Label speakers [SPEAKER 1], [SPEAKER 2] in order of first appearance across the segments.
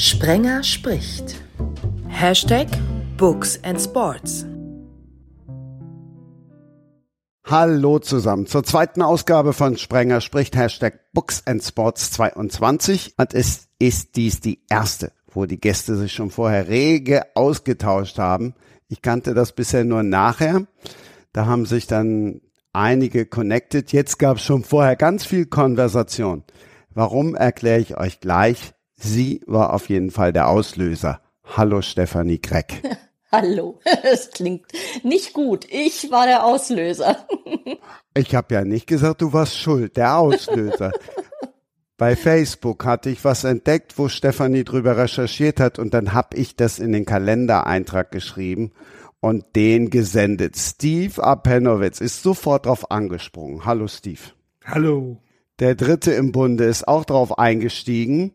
[SPEAKER 1] Sprenger spricht. Hashtag Books and Sports.
[SPEAKER 2] Hallo zusammen zur zweiten Ausgabe von Sprenger spricht Hashtag Books and Sports 22 und es ist dies die erste, wo die Gäste sich schon vorher rege ausgetauscht haben. Ich kannte das bisher nur nachher. Da haben sich dann einige connected. Jetzt gab es schon vorher ganz viel Konversation. Warum erkläre ich euch gleich. Sie war auf jeden Fall der Auslöser. Hallo Stefanie Greck.
[SPEAKER 3] Hallo, es klingt nicht gut. Ich war der Auslöser.
[SPEAKER 2] Ich habe ja nicht gesagt, du warst schuld, der Auslöser. Bei Facebook hatte ich was entdeckt, wo Stefanie drüber recherchiert hat und dann habe ich das in den Kalendereintrag geschrieben und den gesendet. Steve Apenowitz ist sofort drauf angesprungen. Hallo Steve.
[SPEAKER 4] Hallo.
[SPEAKER 2] Der dritte im Bunde ist auch drauf eingestiegen.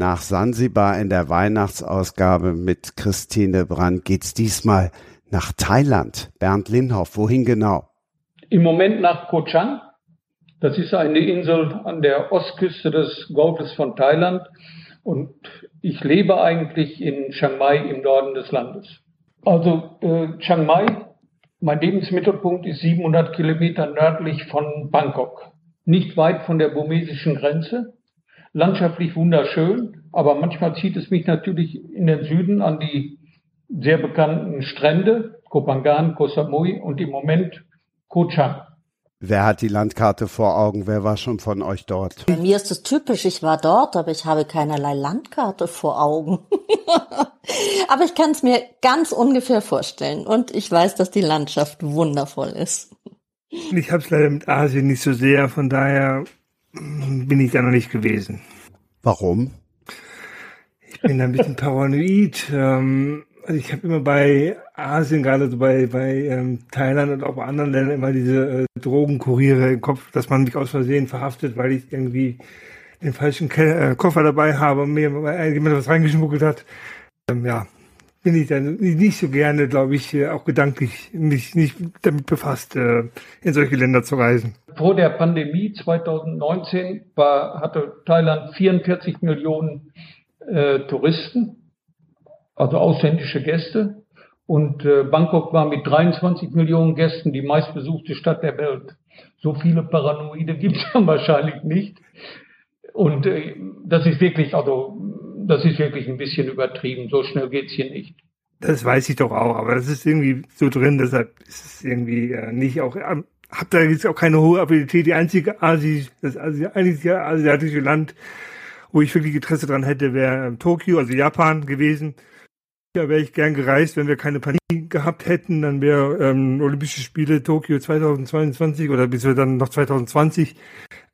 [SPEAKER 2] Nach Sansibar in der Weihnachtsausgabe mit Christine Brandt geht's diesmal nach Thailand. Bernd Lindhoff, wohin genau?
[SPEAKER 4] Im Moment nach Koh Chang. Das ist eine Insel an der Ostküste des Golfes von Thailand. Und ich lebe eigentlich in Chiang Mai im Norden des Landes. Also äh, Chiang Mai, mein Lebensmittelpunkt ist 700 Kilometer nördlich von Bangkok. Nicht weit von der burmesischen Grenze. Landschaftlich wunderschön, aber manchmal zieht es mich natürlich in den Süden an die sehr bekannten Strände, Koh Phangan, Koh Samui und im Moment Koh Chang.
[SPEAKER 2] Wer hat die Landkarte vor Augen? Wer war schon von euch dort?
[SPEAKER 3] Bei mir ist es typisch, ich war dort, aber ich habe keinerlei Landkarte vor Augen. aber ich kann es mir ganz ungefähr vorstellen und ich weiß, dass die Landschaft wundervoll ist.
[SPEAKER 5] Ich habe es leider mit Asien nicht so sehr, von daher bin ich da noch nicht gewesen.
[SPEAKER 2] Warum?
[SPEAKER 5] Ich bin ein bisschen paranoid. Ähm, also ich habe immer bei Asien, gerade so bei, bei ähm, Thailand und auch bei anderen Ländern immer diese äh, Drogenkuriere im Kopf, dass man mich aus Versehen verhaftet, weil ich irgendwie den falschen Ke äh, Koffer dabei habe und mir jemand was reingeschmuggelt hat. Ähm, ja, bin ich dann nicht so gerne, glaube ich, äh, auch gedanklich mich nicht damit befasst, äh, in solche Länder zu reisen.
[SPEAKER 4] Vor der Pandemie 2019 war, hatte Thailand 44 Millionen äh, Touristen also ausländische Gäste. Und äh, Bangkok war mit 23 Millionen Gästen die meistbesuchte Stadt der Welt. So viele Paranoide gibt es dann wahrscheinlich nicht. Und äh, das ist wirklich, also das ist wirklich ein bisschen übertrieben. So schnell geht's hier nicht.
[SPEAKER 5] Das weiß ich doch auch, aber das ist irgendwie so drin, deshalb ist es irgendwie äh, nicht auch. Ähm, hab da jetzt auch keine hohe Abilität. Die einzige Asi, das einzige asiatische Land, wo ich wirklich Interesse dran hätte, wäre ähm, Tokio, also Japan gewesen. Ja, wäre ich gern gereist, wenn wir keine Pandemie gehabt hätten, dann wäre ähm, Olympische Spiele Tokio 2022 oder bis wir dann noch 2020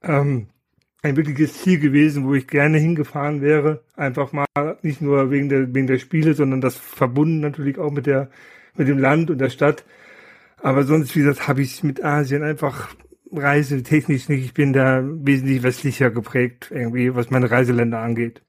[SPEAKER 5] ähm, ein wirkliches Ziel gewesen, wo ich gerne hingefahren wäre. Einfach mal nicht nur wegen der wegen der Spiele, sondern das verbunden natürlich auch mit der mit dem Land und der Stadt. Aber sonst, wie gesagt, habe ich mit Asien einfach reisetechnisch nicht. Ich bin da wesentlich westlicher geprägt, irgendwie, was meine Reiseländer angeht.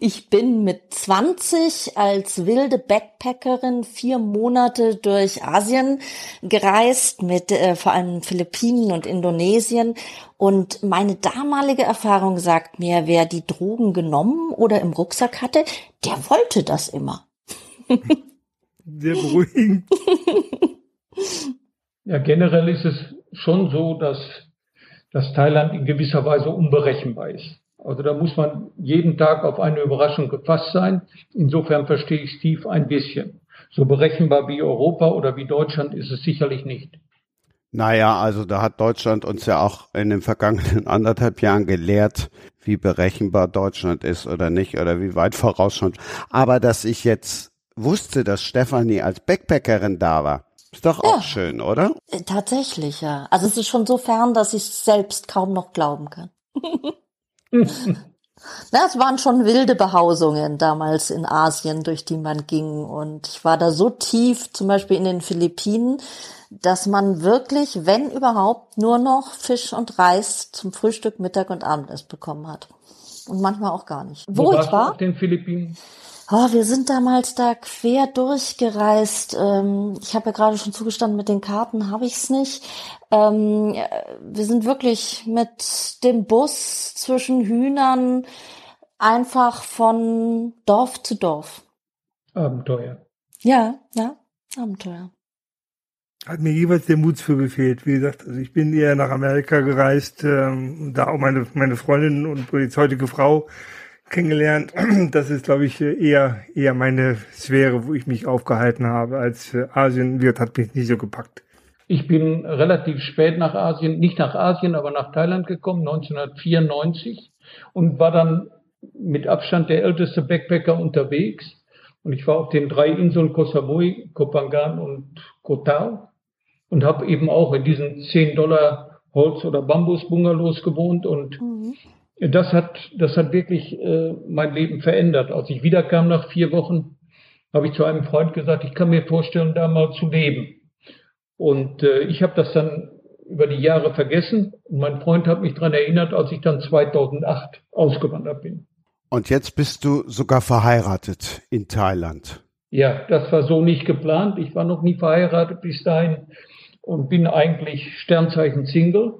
[SPEAKER 3] Ich bin mit 20 als wilde Backpackerin vier Monate durch Asien gereist, mit äh, vor allem Philippinen und Indonesien. Und meine damalige Erfahrung sagt mir, wer die Drogen genommen oder im Rucksack hatte, der wollte das immer.
[SPEAKER 5] Sehr beruhigend.
[SPEAKER 4] Ja, generell ist es schon so, dass, dass Thailand in gewisser Weise unberechenbar ist. Also da muss man jeden Tag auf eine Überraschung gefasst sein. Insofern verstehe ich Steve ein bisschen. So berechenbar wie Europa oder wie Deutschland ist es sicherlich nicht.
[SPEAKER 2] Naja, also da hat Deutschland uns ja auch in den vergangenen anderthalb Jahren gelehrt, wie berechenbar Deutschland ist oder nicht oder wie weit voraus schon. Aber dass ich jetzt wusste, dass Stefanie als Backpackerin da war, ist doch auch schön, oder?
[SPEAKER 3] Äh, tatsächlich, ja. Also es ist schon so fern, dass ich selbst kaum noch glauben kann. Das waren schon wilde Behausungen damals in Asien, durch die man ging. Und ich war da so tief, zum Beispiel in den Philippinen, dass man wirklich, wenn überhaupt, nur noch Fisch und Reis zum Frühstück, Mittag und Abendessen bekommen hat. Und manchmal auch gar nicht.
[SPEAKER 4] Wo, Wo ich war? Auf den Philippinen?
[SPEAKER 3] Oh, wir sind damals da quer durchgereist. Ähm, ich habe ja gerade schon zugestanden, mit den Karten habe ich's nicht. Ähm, wir sind wirklich mit dem Bus zwischen Hühnern, einfach von Dorf zu Dorf.
[SPEAKER 4] Abenteuer.
[SPEAKER 3] Ja, ja, Abenteuer.
[SPEAKER 5] Hat mir jeweils der Mut für gefehlt. Wie gesagt, also ich bin eher nach Amerika gereist, ähm, da auch meine, meine Freundin und jetzt heutige Frau kennengelernt. Das ist, glaube ich, eher, eher meine Sphäre, wo ich mich aufgehalten habe, als äh, Asien wird, hat mich nicht so gepackt.
[SPEAKER 4] Ich bin relativ spät nach Asien, nicht nach Asien, aber nach Thailand gekommen, 1994 und war dann mit Abstand der älteste Backpacker unterwegs. Und ich war auf den drei Inseln Koh Samui, Koh Phangan und Koh Tao und habe eben auch in diesen 10 Dollar Holz- oder Bambus-Bungalows gewohnt und mhm. Das hat, das hat wirklich äh, mein Leben verändert. Als ich wiederkam nach vier Wochen, habe ich zu einem Freund gesagt, ich kann mir vorstellen, da mal zu leben. Und äh, ich habe das dann über die Jahre vergessen und mein Freund hat mich daran erinnert, als ich dann 2008 ausgewandert bin.
[SPEAKER 2] Und jetzt bist du sogar verheiratet in Thailand.
[SPEAKER 4] Ja, das war so nicht geplant. Ich war noch nie verheiratet bis dahin und bin eigentlich Sternzeichen Single.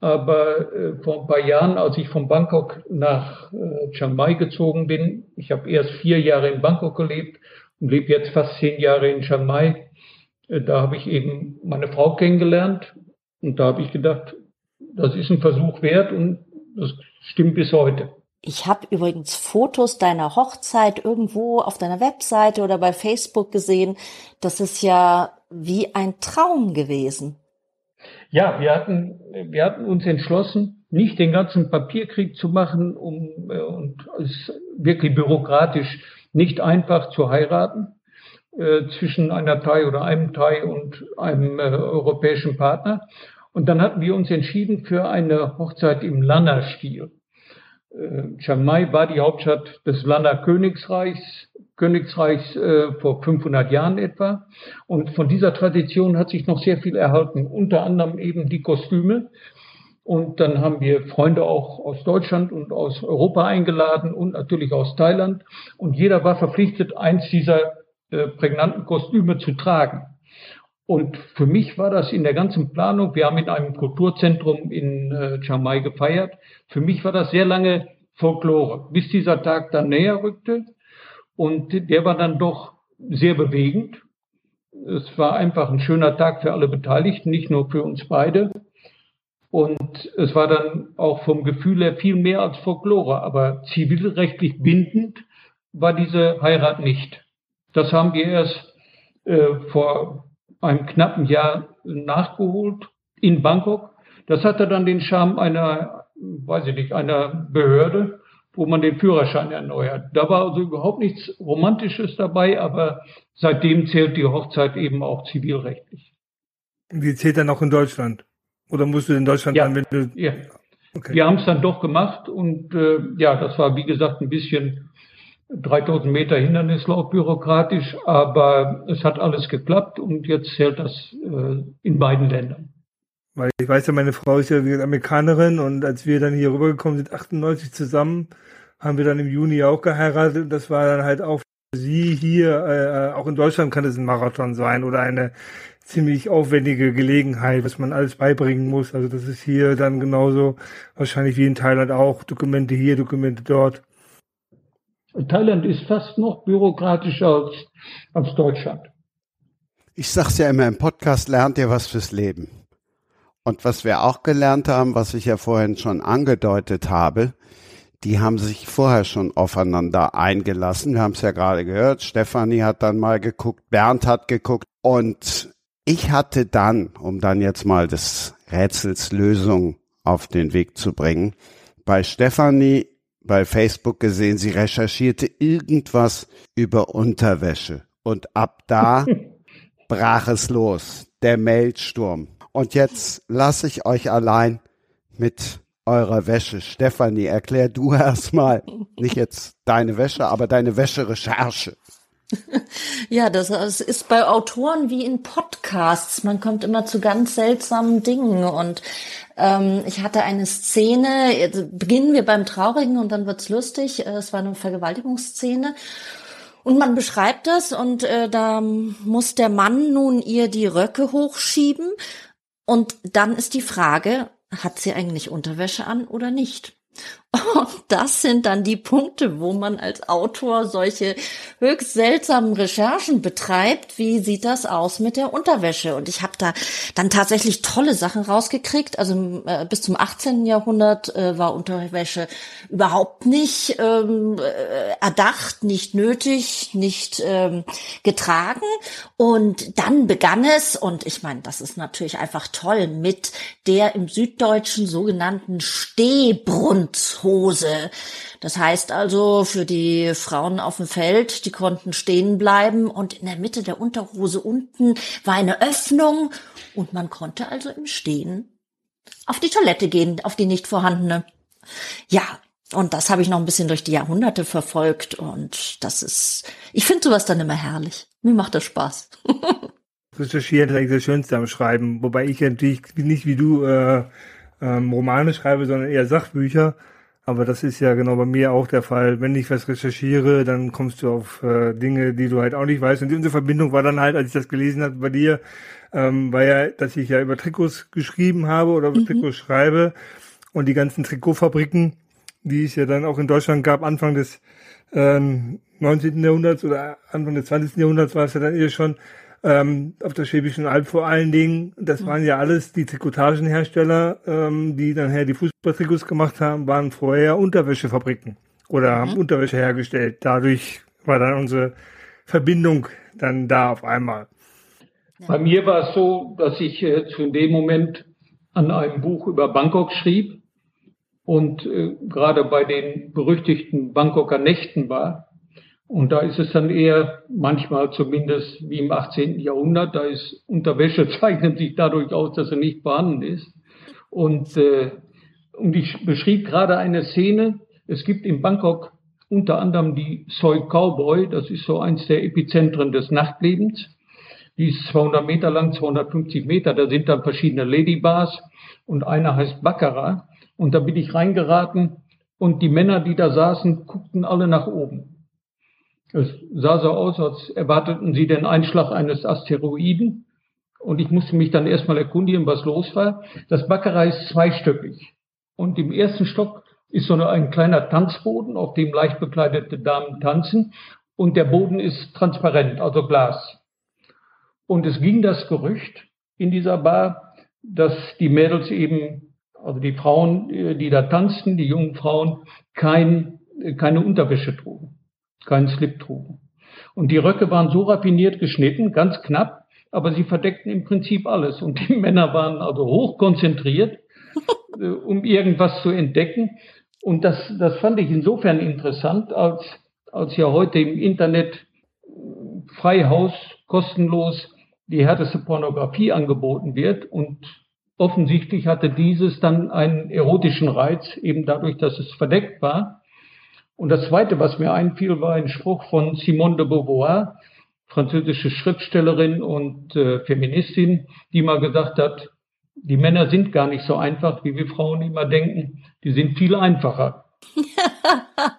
[SPEAKER 4] Aber äh, vor ein paar Jahren, als ich von Bangkok nach äh, Chiang Mai gezogen bin, ich habe erst vier Jahre in Bangkok gelebt und lebe jetzt fast zehn Jahre in Chiang Mai. Äh, da habe ich eben meine Frau kennengelernt und da habe ich gedacht, das ist ein Versuch wert und das stimmt bis heute.
[SPEAKER 3] Ich habe übrigens Fotos deiner Hochzeit irgendwo auf deiner Webseite oder bei Facebook gesehen. Das ist ja wie ein Traum gewesen.
[SPEAKER 4] Ja, wir hatten, wir hatten uns entschlossen, nicht den ganzen Papierkrieg zu machen, um äh, und es wirklich bürokratisch nicht einfach zu heiraten äh, zwischen einer Thai oder einem Thai und einem äh, europäischen Partner. Und dann hatten wir uns entschieden für eine Hochzeit im Lanna-Stil. Äh, Chiang Mai war die Hauptstadt des Lanna-Königsreichs Königreichs äh, vor 500 Jahren etwa. Und von dieser Tradition hat sich noch sehr viel erhalten, unter anderem eben die Kostüme. Und dann haben wir Freunde auch aus Deutschland und aus Europa eingeladen und natürlich aus Thailand. Und jeder war verpflichtet, eins dieser äh, prägnanten Kostüme zu tragen. Und für mich war das in der ganzen Planung, wir haben in einem Kulturzentrum in äh, Chiang Mai gefeiert, für mich war das sehr lange Folklore, bis dieser Tag dann näher rückte. Und der war dann doch sehr bewegend. Es war einfach ein schöner Tag für alle Beteiligten, nicht nur für uns beide. Und es war dann auch vom Gefühl her viel mehr als Folklore, aber zivilrechtlich bindend war diese Heirat nicht. Das haben wir erst äh, vor einem knappen Jahr nachgeholt in Bangkok. Das hatte dann den Charme einer, weiß ich nicht, einer Behörde, wo man den Führerschein erneuert. Da war also überhaupt nichts Romantisches dabei, aber seitdem zählt die Hochzeit eben auch zivilrechtlich.
[SPEAKER 5] Die zählt dann auch in Deutschland? Oder musst du in Deutschland
[SPEAKER 4] ja,
[SPEAKER 5] dann, wenn du...
[SPEAKER 4] Ja. Okay. Wir haben es dann doch gemacht und äh, ja, das war wie gesagt ein bisschen 3000 Meter Hindernislauf bürokratisch, aber es hat alles geklappt und jetzt zählt das äh, in beiden Ländern.
[SPEAKER 5] Weil ich weiß ja, meine Frau ist ja wie Amerikanerin und als wir dann hier rübergekommen sind, 98 zusammen, haben wir dann im Juni auch geheiratet und das war dann halt auch für sie hier, äh, auch in Deutschland kann es ein Marathon sein oder eine ziemlich aufwendige Gelegenheit, was man alles beibringen muss. Also das ist hier dann genauso wahrscheinlich wie in Thailand auch, Dokumente hier, Dokumente dort.
[SPEAKER 4] Thailand ist fast noch bürokratischer als, als Deutschland.
[SPEAKER 2] Ich sag's ja immer, im Podcast lernt ihr was fürs Leben. Und was wir auch gelernt haben, was ich ja vorhin schon angedeutet habe, die haben sich vorher schon aufeinander eingelassen. Wir haben es ja gerade gehört. Stefanie hat dann mal geguckt, Bernd hat geguckt und ich hatte dann, um dann jetzt mal des Rätsels Lösung auf den Weg zu bringen, bei Stefanie bei Facebook gesehen, sie recherchierte irgendwas über Unterwäsche und ab da brach es los, der Mailsturm. Und jetzt lasse ich euch allein mit eurer Wäsche. Stefanie, erklär du erstmal, nicht jetzt deine Wäsche, aber deine Wäscherecherche.
[SPEAKER 3] Ja, das, das ist bei Autoren wie in Podcasts. Man kommt immer zu ganz seltsamen Dingen. Und ähm, ich hatte eine Szene, beginnen wir beim Traurigen und dann wird's lustig. Es war eine Vergewaltigungsszene. Und man beschreibt das und äh, da muss der Mann nun ihr die Röcke hochschieben und dann ist die Frage, hat sie eigentlich Unterwäsche an oder nicht? Und das sind dann die Punkte, wo man als Autor solche höchst seltsamen Recherchen betreibt. Wie sieht das aus mit der Unterwäsche? Und ich habe da dann tatsächlich tolle Sachen rausgekriegt. Also äh, bis zum 18. Jahrhundert äh, war Unterwäsche überhaupt nicht ähm, äh, erdacht, nicht nötig, nicht ähm, getragen. Und dann begann es, und ich meine, das ist natürlich einfach toll, mit der im Süddeutschen sogenannten Stehbrunzhose. Das heißt also für die Frauen auf dem Feld, die konnten stehen bleiben und in der Mitte der Unterhose unten war eine Öffnung und man konnte also im Stehen auf die Toilette gehen, auf die nicht vorhandene. Ja, und das habe ich noch ein bisschen durch die Jahrhunderte verfolgt und das ist, ich finde sowas dann immer herrlich. Mir macht das Spaß.
[SPEAKER 5] Recherchieren ist eigentlich das Schönste am Schreiben, wobei ich natürlich nicht wie du äh, ähm, Romane schreibe, sondern eher Sachbücher. Aber das ist ja genau bei mir auch der Fall. Wenn ich was recherchiere, dann kommst du auf äh, Dinge, die du halt auch nicht weißt. Und unsere Verbindung war dann halt, als ich das gelesen habe bei dir, ähm, war ja, dass ich ja über Trikots geschrieben habe oder über mhm. Trikots schreibe. Und die ganzen Trikotfabriken, die es ja dann auch in Deutschland gab, Anfang des ähm, 19. Jahrhunderts oder Anfang des 20. Jahrhunderts war es ja dann eher schon, ähm, auf der Schwäbischen Alb vor allen Dingen. Das waren ja alles die Trikotagenhersteller, ähm, die dann her die Fußballtrikots gemacht haben, waren vorher Unterwäschefabriken oder mhm. haben Unterwäsche hergestellt. Dadurch war dann unsere Verbindung dann da auf einmal.
[SPEAKER 4] Bei mir war es so, dass ich äh, zu dem Moment an einem Buch über Bangkok schrieb und äh, gerade bei den berüchtigten Bangkoker Nächten war und da ist es dann eher manchmal zumindest wie im 18. Jahrhundert, da ist Unterwäsche zeichnet sich dadurch aus, dass sie nicht vorhanden ist. Und, äh, und ich beschrieb gerade eine Szene, es gibt in Bangkok unter anderem die Soi Cowboy, das ist so eins der Epizentren des Nachtlebens. Die ist 200 Meter lang, 250 Meter, da sind dann verschiedene Ladybars und einer heißt Baccarat. Und da bin ich reingeraten und die Männer, die da saßen, guckten alle nach oben. Es sah so aus, als erwarteten sie den Einschlag eines Asteroiden. Und ich musste mich dann erstmal erkundigen, was los war. Das Baccarat ist zweistöckig. Und im ersten Stock ist so ein kleiner Tanzboden, auf dem leicht bekleidete Damen tanzen. Und der Boden ist transparent, also Glas. Und es ging das Gerücht in dieser Bar, dass die Mädels eben, also die Frauen, die da tanzten, die jungen Frauen, kein, keine Unterwäsche trugen keinen Slip trugen. Und die Röcke waren so raffiniert geschnitten, ganz knapp, aber sie verdeckten im Prinzip alles. Und die Männer waren also hoch konzentriert, äh, um irgendwas zu entdecken. Und das, das fand ich insofern interessant, als, als ja heute im Internet frei Haus kostenlos die härteste Pornografie angeboten wird. Und offensichtlich hatte dieses dann einen erotischen Reiz, eben dadurch, dass es verdeckt war. Und das Zweite, was mir einfiel, war ein Spruch von Simone de Beauvoir, französische Schriftstellerin und äh, Feministin, die mal gesagt hat, die Männer sind gar nicht so einfach, wie wir Frauen immer denken. Die sind viel einfacher.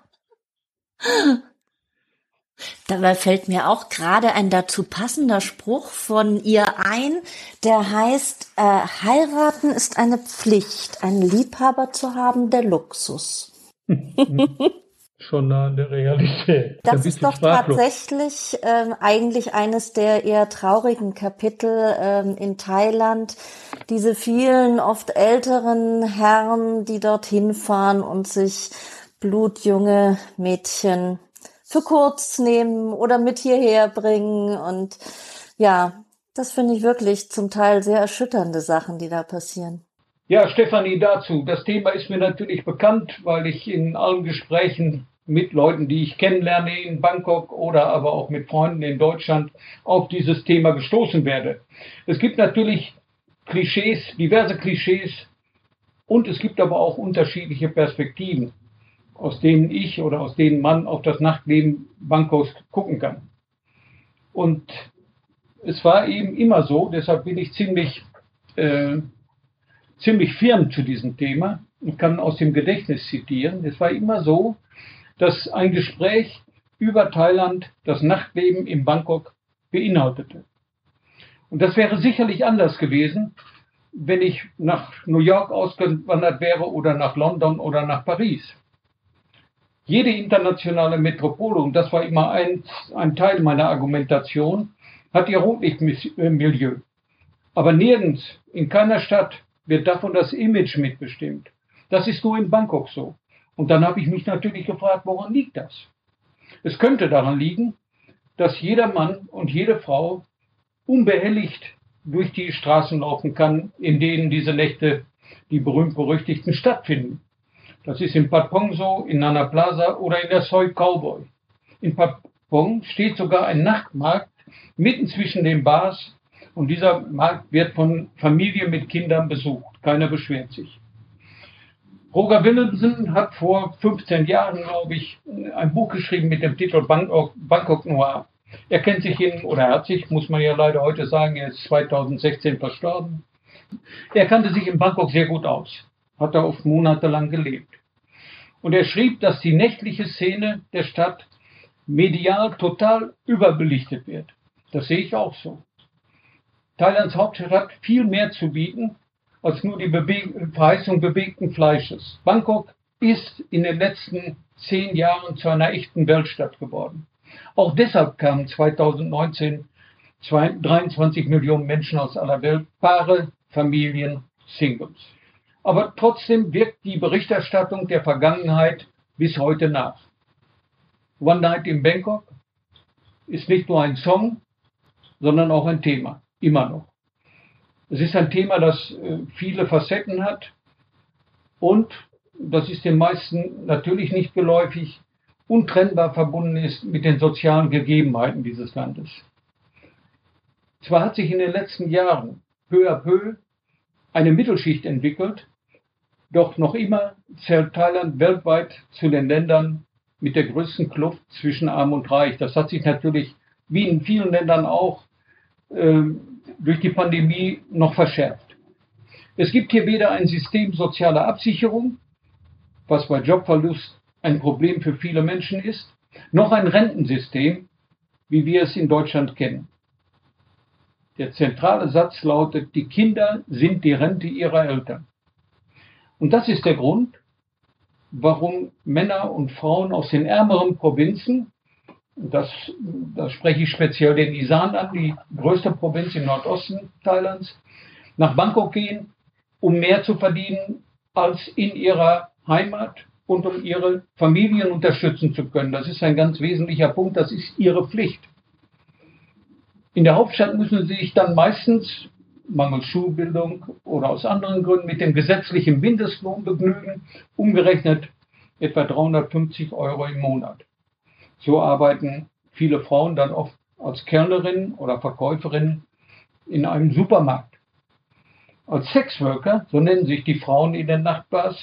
[SPEAKER 3] Dabei fällt mir auch gerade ein dazu passender Spruch von ihr ein, der heißt, äh, heiraten ist eine Pflicht, einen Liebhaber zu haben, der Luxus.
[SPEAKER 4] schon nah an der Realität.
[SPEAKER 3] Das ist doch sprachlos. tatsächlich ähm, eigentlich eines der eher traurigen Kapitel ähm, in Thailand. Diese vielen, oft älteren Herren, die dorthin fahren und sich blutjunge Mädchen für kurz nehmen oder mit hierher bringen. Und ja, das finde ich wirklich zum Teil sehr erschütternde Sachen, die da passieren.
[SPEAKER 4] Ja, Stefanie, dazu. Das Thema ist mir natürlich bekannt, weil ich in allen Gesprächen mit Leuten, die ich kennenlerne in Bangkok oder aber auch mit Freunden in Deutschland auf dieses Thema gestoßen werde. Es gibt natürlich Klischees, diverse Klischees und es gibt aber auch unterschiedliche Perspektiven, aus denen ich oder aus denen man auf das Nachtleben Bangkoks gucken kann. Und es war eben immer so, deshalb bin ich ziemlich äh, ziemlich firm zu diesem Thema und kann aus dem Gedächtnis zitieren. Es war immer so, dass ein Gespräch über Thailand das Nachtleben in Bangkok beinhaltete. Und das wäre sicherlich anders gewesen, wenn ich nach New York ausgewandert wäre oder nach London oder nach Paris. Jede internationale Metropole, und das war immer ein, ein Teil meiner Argumentation, hat ihr Rotlichtmilieu. Aber nirgends, in keiner Stadt wird davon das Image mitbestimmt. Das ist nur in Bangkok so. Und dann habe ich mich natürlich gefragt, woran liegt das? Es könnte daran liegen, dass jeder Mann und jede Frau unbehelligt durch die Straßen laufen kann, in denen diese Nächte, die berühmt-berüchtigten, stattfinden. Das ist in Patpong so, in Nana Plaza oder in der Soy Cowboy. In Patpong steht sogar ein Nachtmarkt mitten zwischen den Bars und dieser Markt wird von Familien mit Kindern besucht. Keiner beschwert sich. Roger Willemsen hat vor 15 Jahren, glaube ich, ein Buch geschrieben mit dem Titel Bangkok, Bangkok Noir. Er kennt sich in, oder er hat sich, muss man ja leider heute sagen, er ist 2016 verstorben. Er kannte sich in Bangkok sehr gut aus, hat da oft monatelang gelebt. Und er schrieb, dass die nächtliche Szene der Stadt medial total überbelichtet wird. Das sehe ich auch so. Thailands Hauptstadt hat viel mehr zu bieten als nur die Verheißung bewegten Fleisches. Bangkok ist in den letzten zehn Jahren zu einer echten Weltstadt geworden. Auch deshalb kamen 2019 23 Millionen Menschen aus aller Welt, Paare, Familien, Singles. Aber trotzdem wirkt die Berichterstattung der Vergangenheit bis heute nach. One Night in Bangkok ist nicht nur ein Song, sondern auch ein Thema, immer noch. Es ist ein Thema, das äh, viele Facetten hat und, das ist den meisten natürlich nicht geläufig, untrennbar verbunden ist mit den sozialen Gegebenheiten dieses Landes. Zwar hat sich in den letzten Jahren peu à peu eine Mittelschicht entwickelt, doch noch immer zählt Thailand weltweit zu den Ländern mit der größten Kluft zwischen Arm und Reich. Das hat sich natürlich, wie in vielen Ländern auch, äh, durch die Pandemie noch verschärft. Es gibt hier weder ein System sozialer Absicherung, was bei Jobverlust ein Problem für viele Menschen ist, noch ein Rentensystem, wie wir es in Deutschland kennen. Der zentrale Satz lautet, die Kinder sind die Rente ihrer Eltern. Und das ist der Grund, warum Männer und Frauen aus den ärmeren Provinzen das, das spreche ich speziell den Isan an, die größte Provinz im Nordosten Thailands, nach Bangkok gehen, um mehr zu verdienen als in ihrer Heimat und um ihre Familien unterstützen zu können. Das ist ein ganz wesentlicher Punkt, das ist ihre Pflicht. In der Hauptstadt müssen sie sich dann meistens mangels Schulbildung oder aus anderen Gründen mit dem gesetzlichen Mindestlohn begnügen, umgerechnet etwa 350 Euro im Monat. So arbeiten viele Frauen dann oft als Kellnerin oder Verkäuferin in einem Supermarkt. Als Sexworker, so nennen sich die Frauen in den Nachtbars,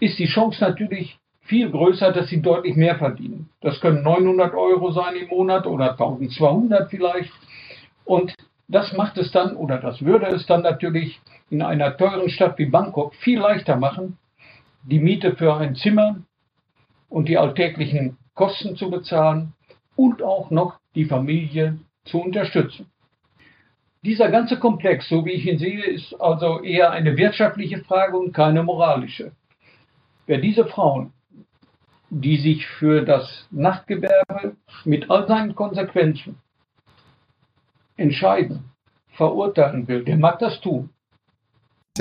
[SPEAKER 4] ist die Chance natürlich viel größer, dass sie deutlich mehr verdienen. Das können 900 Euro sein im Monat oder 1200 vielleicht. Und das macht es dann oder das würde es dann natürlich in einer teuren Stadt wie Bangkok viel leichter machen, die Miete für ein Zimmer und die alltäglichen Kosten zu bezahlen und auch noch die Familie zu unterstützen. Dieser ganze Komplex, so wie ich ihn sehe, ist also eher eine wirtschaftliche Frage und keine moralische. Wer diese Frauen, die sich für das Nachtgewerbe mit all seinen Konsequenzen entscheiden, verurteilen will, der mag das tun.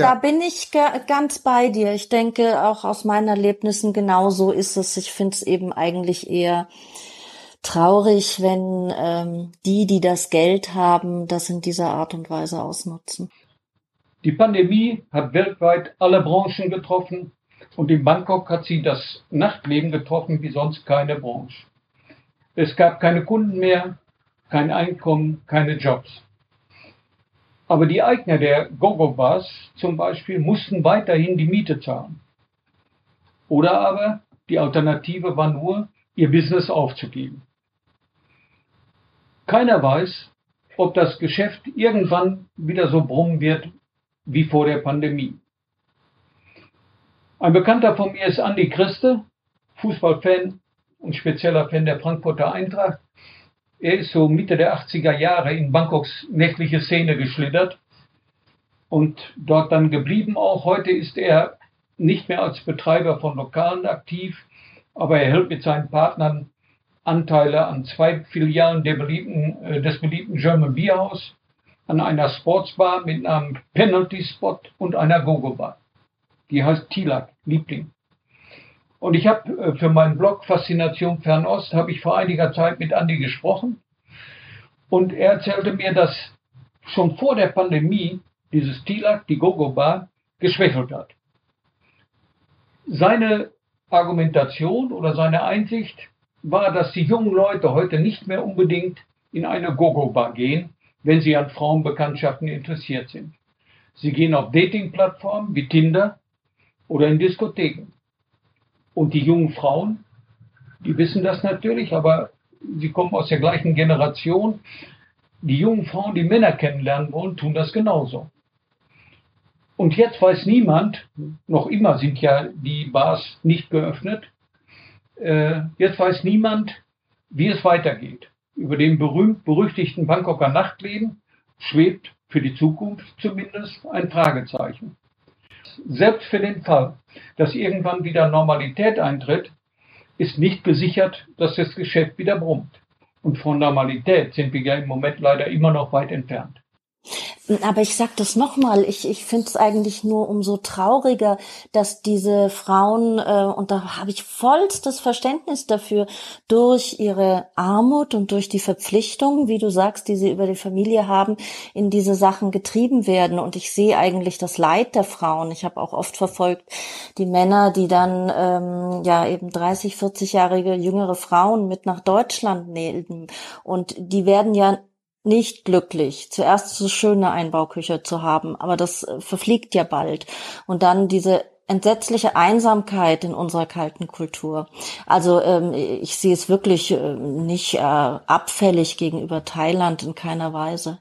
[SPEAKER 3] Da bin ich ganz bei dir. Ich denke, auch aus meinen Erlebnissen genauso ist es. Ich finde es eben eigentlich eher traurig, wenn ähm, die, die das Geld haben, das in dieser Art und Weise ausnutzen.
[SPEAKER 4] Die Pandemie hat weltweit alle Branchen getroffen und in Bangkok hat sie das Nachtleben getroffen wie sonst keine Branche. Es gab keine Kunden mehr, kein Einkommen, keine Jobs. Aber die Eigner der Gogo-Bars zum Beispiel mussten weiterhin die Miete zahlen. Oder aber die Alternative war nur, ihr Business aufzugeben. Keiner weiß, ob das Geschäft irgendwann wieder so brummen wird wie vor der Pandemie. Ein Bekannter von mir ist Andi Christe, Fußballfan und spezieller Fan der Frankfurter Eintracht. Er ist so Mitte der 80er Jahre in Bangkoks nächtliche Szene geschlittert und dort dann geblieben auch. Heute ist er nicht mehr als Betreiber von Lokalen aktiv, aber er hält mit seinen Partnern Anteile an zwei Filialen beliebten, äh, des beliebten German Beer House, an einer Sportsbar mit einem Penalty Spot und einer Gogo Bar. Die heißt Tilak, Liebling. Und ich habe äh, für meinen Blog Faszination Fernost habe ich vor einiger Zeit mit Andy gesprochen und er erzählte mir, dass schon vor der Pandemie dieses Tilak, die Gogo Bar, geschwächelt hat. Seine Argumentation oder seine Einsicht war, dass die jungen Leute heute nicht mehr unbedingt in eine Gogo-Bar gehen, wenn sie an Frauenbekanntschaften interessiert sind. Sie gehen auf Dating-Plattformen wie Tinder oder in Diskotheken. Und die jungen Frauen, die wissen das natürlich, aber sie kommen aus der gleichen Generation. Die jungen Frauen, die Männer kennenlernen wollen, tun das genauso. Und jetzt weiß niemand, noch immer sind ja die Bars nicht geöffnet, äh, jetzt weiß niemand, wie es weitergeht. Über dem berühmt-berüchtigten Bangkoker Nachtleben schwebt für die Zukunft zumindest ein Fragezeichen. Selbst für den Fall, dass irgendwann wieder Normalität eintritt, ist nicht gesichert, dass das Geschäft wieder brummt. Und von Normalität sind wir ja im Moment leider immer noch weit entfernt.
[SPEAKER 3] Aber ich sag das nochmal, ich, ich finde es eigentlich nur umso trauriger, dass diese Frauen, äh, und da habe ich vollstes Verständnis dafür, durch ihre Armut und durch die Verpflichtungen, wie du sagst, die sie über die Familie haben, in diese Sachen getrieben werden. Und ich sehe eigentlich das Leid der Frauen. Ich habe auch oft verfolgt, die Männer, die dann ähm, ja eben 30, 40-jährige jüngere Frauen mit nach Deutschland nehmen. Und die werden ja nicht glücklich, zuerst so schöne Einbauküche zu haben, aber das äh, verfliegt ja bald. Und dann diese entsetzliche Einsamkeit in unserer kalten Kultur. Also ähm, ich sehe es wirklich äh, nicht äh, abfällig gegenüber Thailand in keiner Weise.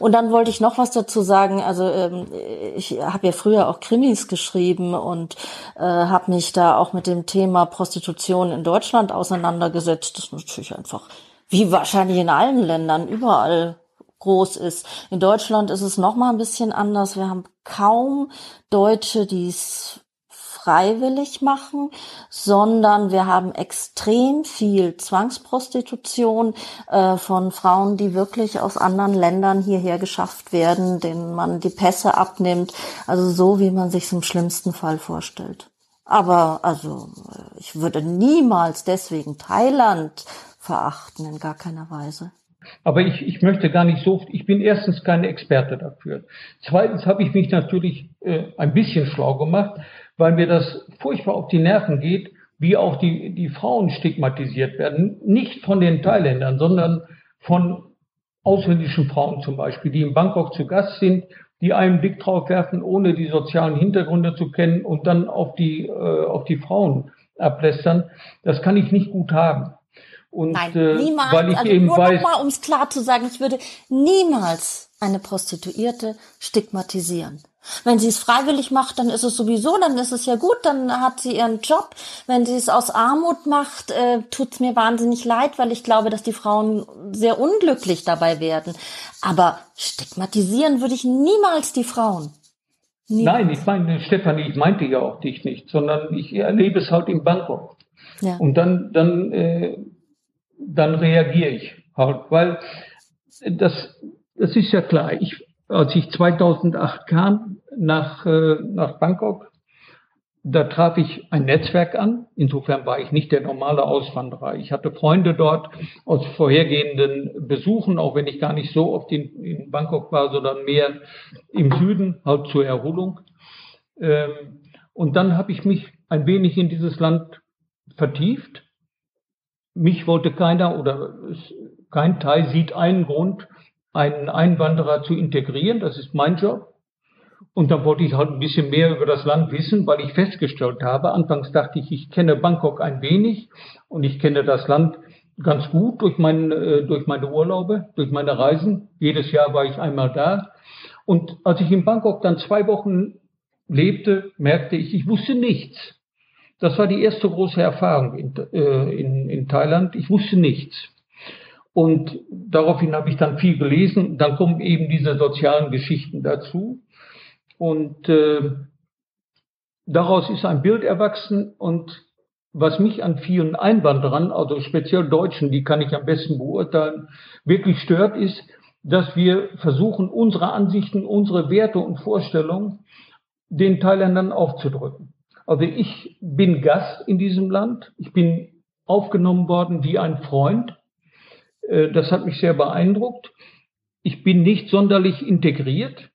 [SPEAKER 3] Und dann wollte ich noch was dazu sagen. Also ähm, ich habe ja früher auch Krimis geschrieben und äh, habe mich da auch mit dem Thema Prostitution in Deutschland auseinandergesetzt. Das ist natürlich einfach wie wahrscheinlich in allen Ländern überall groß ist. In Deutschland ist es noch mal ein bisschen anders. Wir haben kaum Deutsche, die es freiwillig machen, sondern wir haben extrem viel Zwangsprostitution äh, von Frauen, die wirklich aus anderen Ländern hierher geschafft werden, denen man die Pässe abnimmt, also so, wie man sich im schlimmsten Fall vorstellt. Aber also ich würde niemals deswegen Thailand verachten, in gar keiner Weise.
[SPEAKER 4] Aber ich, ich möchte gar nicht so, ich bin erstens kein Experte dafür. Zweitens habe ich mich natürlich äh, ein bisschen schlau gemacht, weil mir das furchtbar auf die Nerven geht, wie auch die, die Frauen stigmatisiert werden. Nicht von den Thailändern, sondern von ausländischen Frauen zum Beispiel, die in Bangkok zu Gast sind, die einen Blick drauf werfen, ohne die sozialen Hintergründe zu kennen und dann auf die, äh, auf die Frauen ablästern. Das kann ich nicht gut haben.
[SPEAKER 3] Und, Nein, äh, niemals. Weil ich also eben nur weiß, noch mal, um es klar zu sagen, ich würde niemals eine Prostituierte stigmatisieren. Wenn sie es freiwillig macht, dann ist es sowieso, dann ist es ja gut, dann hat sie ihren Job. Wenn sie es aus Armut macht, äh, tut es mir wahnsinnig leid, weil ich glaube, dass die Frauen sehr unglücklich dabei werden. Aber stigmatisieren würde ich niemals die Frauen.
[SPEAKER 4] Niemals. Nein, ich meine, Stefanie, ich meinte ja auch dich nicht, sondern ich erlebe es halt in Bangkok. Ja. Und dann, dann äh, dann reagiere ich halt, weil das, das ist ja klar. Ich, als ich 2008 kam nach, äh, nach Bangkok, da traf ich ein Netzwerk an. Insofern war ich nicht der normale Auswanderer. Ich hatte Freunde dort aus vorhergehenden Besuchen, auch wenn ich gar nicht so oft in, in Bangkok war, sondern mehr im Süden, halt zur Erholung. Ähm, und dann habe ich mich ein wenig in dieses Land vertieft mich wollte keiner oder kein Teil sieht einen Grund, einen Einwanderer zu integrieren. Das ist mein Job. Und dann wollte ich halt ein bisschen mehr über das Land wissen, weil ich festgestellt habe, anfangs dachte ich, ich kenne Bangkok ein wenig und ich kenne das Land ganz gut durch, mein, äh, durch meine Urlaube, durch meine Reisen. Jedes Jahr war ich einmal da. Und als ich in Bangkok dann zwei Wochen lebte, merkte ich, ich wusste nichts. Das war die erste große Erfahrung in, äh, in, in Thailand. Ich wusste nichts. Und daraufhin habe ich dann viel gelesen. Dann kommen eben diese sozialen Geschichten dazu. Und äh, daraus ist ein Bild erwachsen. Und was mich an vielen Einwanderern, also speziell Deutschen, die kann ich am besten beurteilen, wirklich stört, ist, dass wir versuchen, unsere Ansichten, unsere Werte und Vorstellungen den Thailändern aufzudrücken. Also ich bin Gast in diesem Land. Ich bin aufgenommen worden wie ein Freund. Äh, das hat mich sehr beeindruckt. Ich bin nicht sonderlich integriert.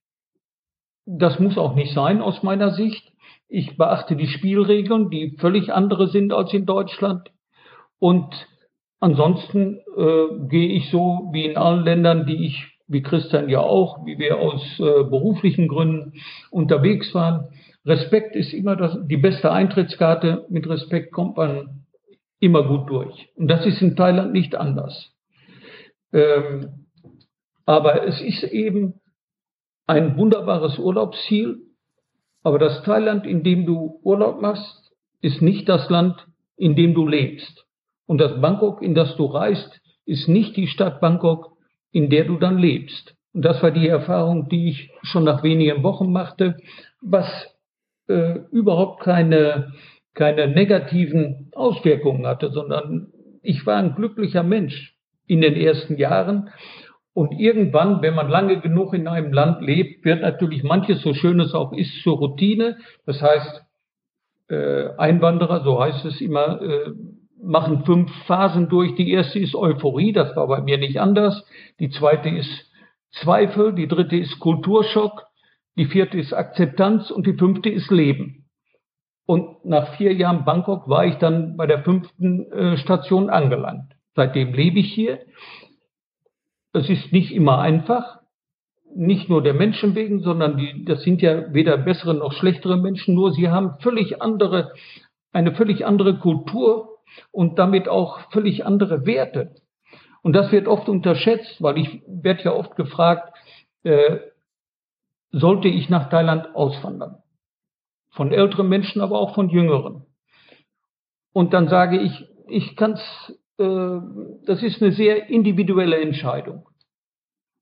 [SPEAKER 4] Das muss auch nicht sein aus meiner Sicht. Ich beachte die Spielregeln, die völlig andere sind als in Deutschland. Und ansonsten äh, gehe ich so wie in allen Ländern, die ich, wie Christian ja auch, wie wir aus äh, beruflichen Gründen unterwegs waren. Respekt ist immer das, die beste Eintrittskarte. Mit Respekt kommt man immer gut durch. Und das ist in Thailand nicht anders. Ähm, aber es ist eben ein wunderbares Urlaubsziel. Aber das Thailand, in dem du Urlaub machst, ist nicht das Land, in dem du lebst. Und das Bangkok, in das du reist, ist nicht die Stadt Bangkok, in der du dann lebst. Und das war die Erfahrung, die ich schon nach wenigen Wochen machte, was äh, überhaupt keine, keine negativen Auswirkungen hatte, sondern ich war ein glücklicher Mensch in den ersten Jahren und irgendwann, wenn man lange genug in einem Land lebt, wird natürlich manches, so schön es auch ist, zur Routine. Das heißt, äh, Einwanderer, so heißt es immer, äh, machen fünf Phasen durch. Die erste ist Euphorie, das war bei mir nicht anders. Die zweite ist Zweifel, die dritte ist Kulturschock, die vierte ist Akzeptanz und die fünfte ist Leben. Und nach vier Jahren Bangkok war ich dann bei der fünften äh, Station angelangt. Seitdem lebe ich hier. Es ist nicht immer einfach, nicht nur der Menschen wegen, sondern die, das sind ja weder bessere noch schlechtere Menschen, nur sie haben völlig andere, eine völlig andere Kultur und damit auch völlig andere Werte. Und das wird oft unterschätzt, weil ich werde ja oft gefragt, äh, sollte ich nach Thailand auswandern? Von älteren Menschen, aber auch von jüngeren. Und dann sage ich, ich kann es äh, das ist eine sehr individuelle Entscheidung.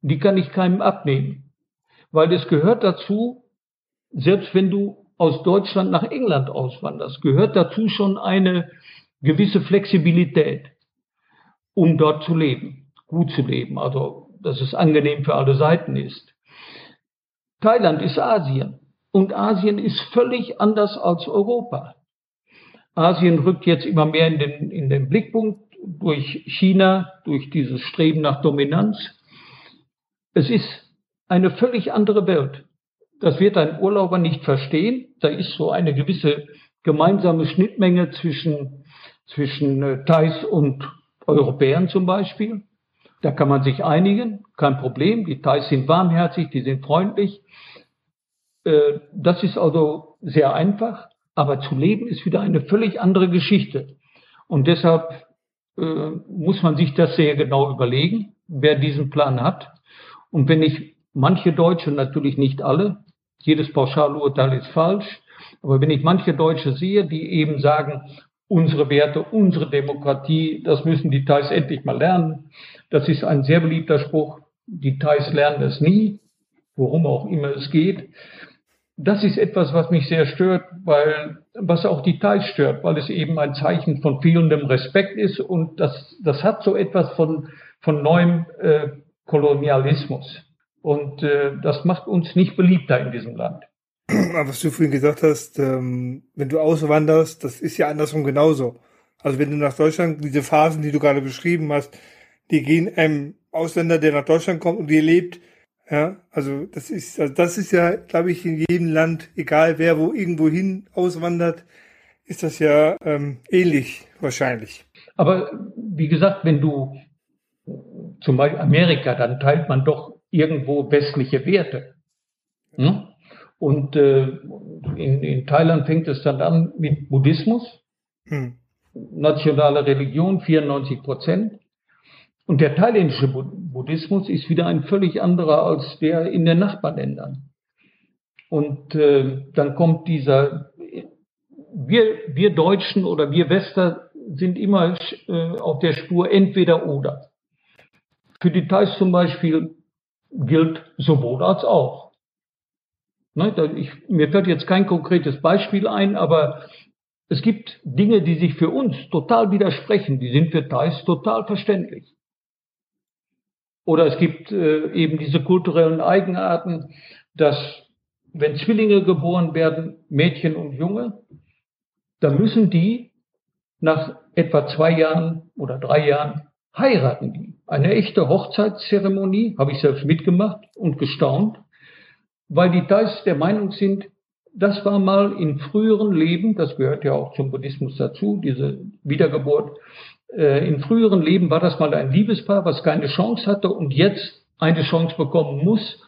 [SPEAKER 4] Die kann ich keinem abnehmen, weil es gehört dazu, selbst wenn du aus Deutschland nach England auswanderst, gehört dazu schon eine gewisse Flexibilität, um dort zu leben, gut zu leben, also dass es angenehm für alle Seiten ist. Thailand ist Asien und Asien ist völlig anders als Europa. Asien rückt jetzt immer mehr in den, in den Blickpunkt durch China, durch dieses Streben nach Dominanz. Es ist eine völlig andere Welt. Das wird ein Urlauber nicht verstehen. Da ist so eine gewisse gemeinsame Schnittmenge zwischen, zwischen äh, Thais und Europäern zum Beispiel. Da kann man sich einigen, kein Problem. Die Thais sind warmherzig, die sind freundlich. Äh, das ist also sehr einfach. Aber zu leben ist wieder eine völlig andere Geschichte. Und deshalb äh, muss man sich das sehr genau überlegen, wer diesen Plan hat. Und wenn ich manche Deutsche, natürlich nicht alle, jedes Pauschalurteil ist falsch, aber wenn ich manche Deutsche sehe, die eben sagen, unsere Werte, unsere Demokratie, das müssen die Thais endlich mal lernen. Das ist ein sehr beliebter Spruch. Die Thais lernen es nie, worum auch immer es geht das ist etwas, was mich sehr stört, weil, was auch die Thais stört, weil es eben ein Zeichen von fehlendem Respekt ist und das, das hat so etwas von, von neuem äh, Kolonialismus. Und äh, das macht uns nicht beliebter in diesem Land.
[SPEAKER 5] Was du vorhin gesagt hast, ähm, wenn du auswanderst, das ist ja andersrum genauso. Also wenn du nach Deutschland, diese Phasen, die du gerade beschrieben hast, die gehen einem Ausländer, der nach Deutschland kommt und die lebt, ja, also das ist, also das ist ja, glaube ich, in jedem Land, egal wer wo irgendwo hin auswandert, ist das ja ähm, ähnlich wahrscheinlich.
[SPEAKER 4] Aber wie gesagt, wenn du zum Beispiel Amerika, dann teilt man doch irgendwo westliche Werte. Hm? Und äh, in, in Thailand fängt es dann an mit Buddhismus, hm. nationale Religion, 94 Prozent. Und der thailändische Buddhismus ist wieder ein völlig anderer als der in den Nachbarländern. Und äh, dann kommt dieser, wir, wir Deutschen oder wir Wester sind immer äh, auf der Spur entweder oder. Für die Thais zum Beispiel gilt sowohl als auch. Ne, ich, mir fällt jetzt kein konkretes Beispiel ein, aber Es gibt Dinge, die sich für uns total widersprechen, die sind für Thais total verständlich. Oder es gibt äh, eben diese kulturellen Eigenarten, dass wenn Zwillinge geboren werden, Mädchen und Junge, dann müssen die nach etwa zwei Jahren oder drei Jahren heiraten die. Eine echte Hochzeitszeremonie, habe ich selbst mitgemacht und gestaunt, weil die Thais der Meinung sind, das war mal in früheren Leben, das gehört ja auch zum Buddhismus dazu, diese Wiedergeburt, äh, in früheren Leben war das mal ein Liebespaar, was keine Chance hatte und jetzt eine Chance bekommen muss,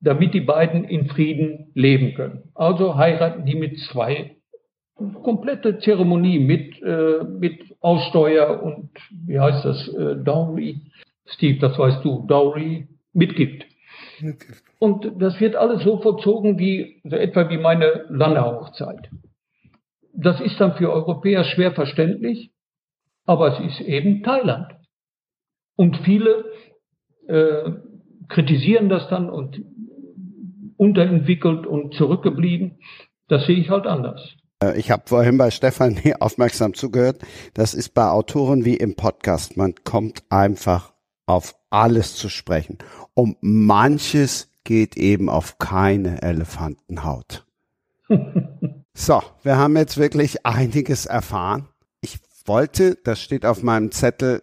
[SPEAKER 4] damit die beiden in Frieden leben können. Also heiraten die mit zwei komplette Zeremonie mit, äh, mit Aussteuer und wie heißt das, äh, Dowry. Steve, das weißt du, Dowry, Mitgift. Und das wird alles so vollzogen wie, so etwa wie meine Landehochzeit. Das ist dann für Europäer schwer verständlich, aber es ist eben Thailand. Und viele äh, kritisieren das dann und unterentwickelt und zurückgeblieben. Das sehe ich halt anders.
[SPEAKER 2] Äh, ich habe vorhin bei Stefanie aufmerksam zugehört. Das ist bei Autoren wie im Podcast. Man kommt einfach auf alles zu sprechen. Und manches geht eben auf keine Elefantenhaut. so, wir haben jetzt wirklich einiges erfahren. Ich wollte, das steht auf meinem Zettel,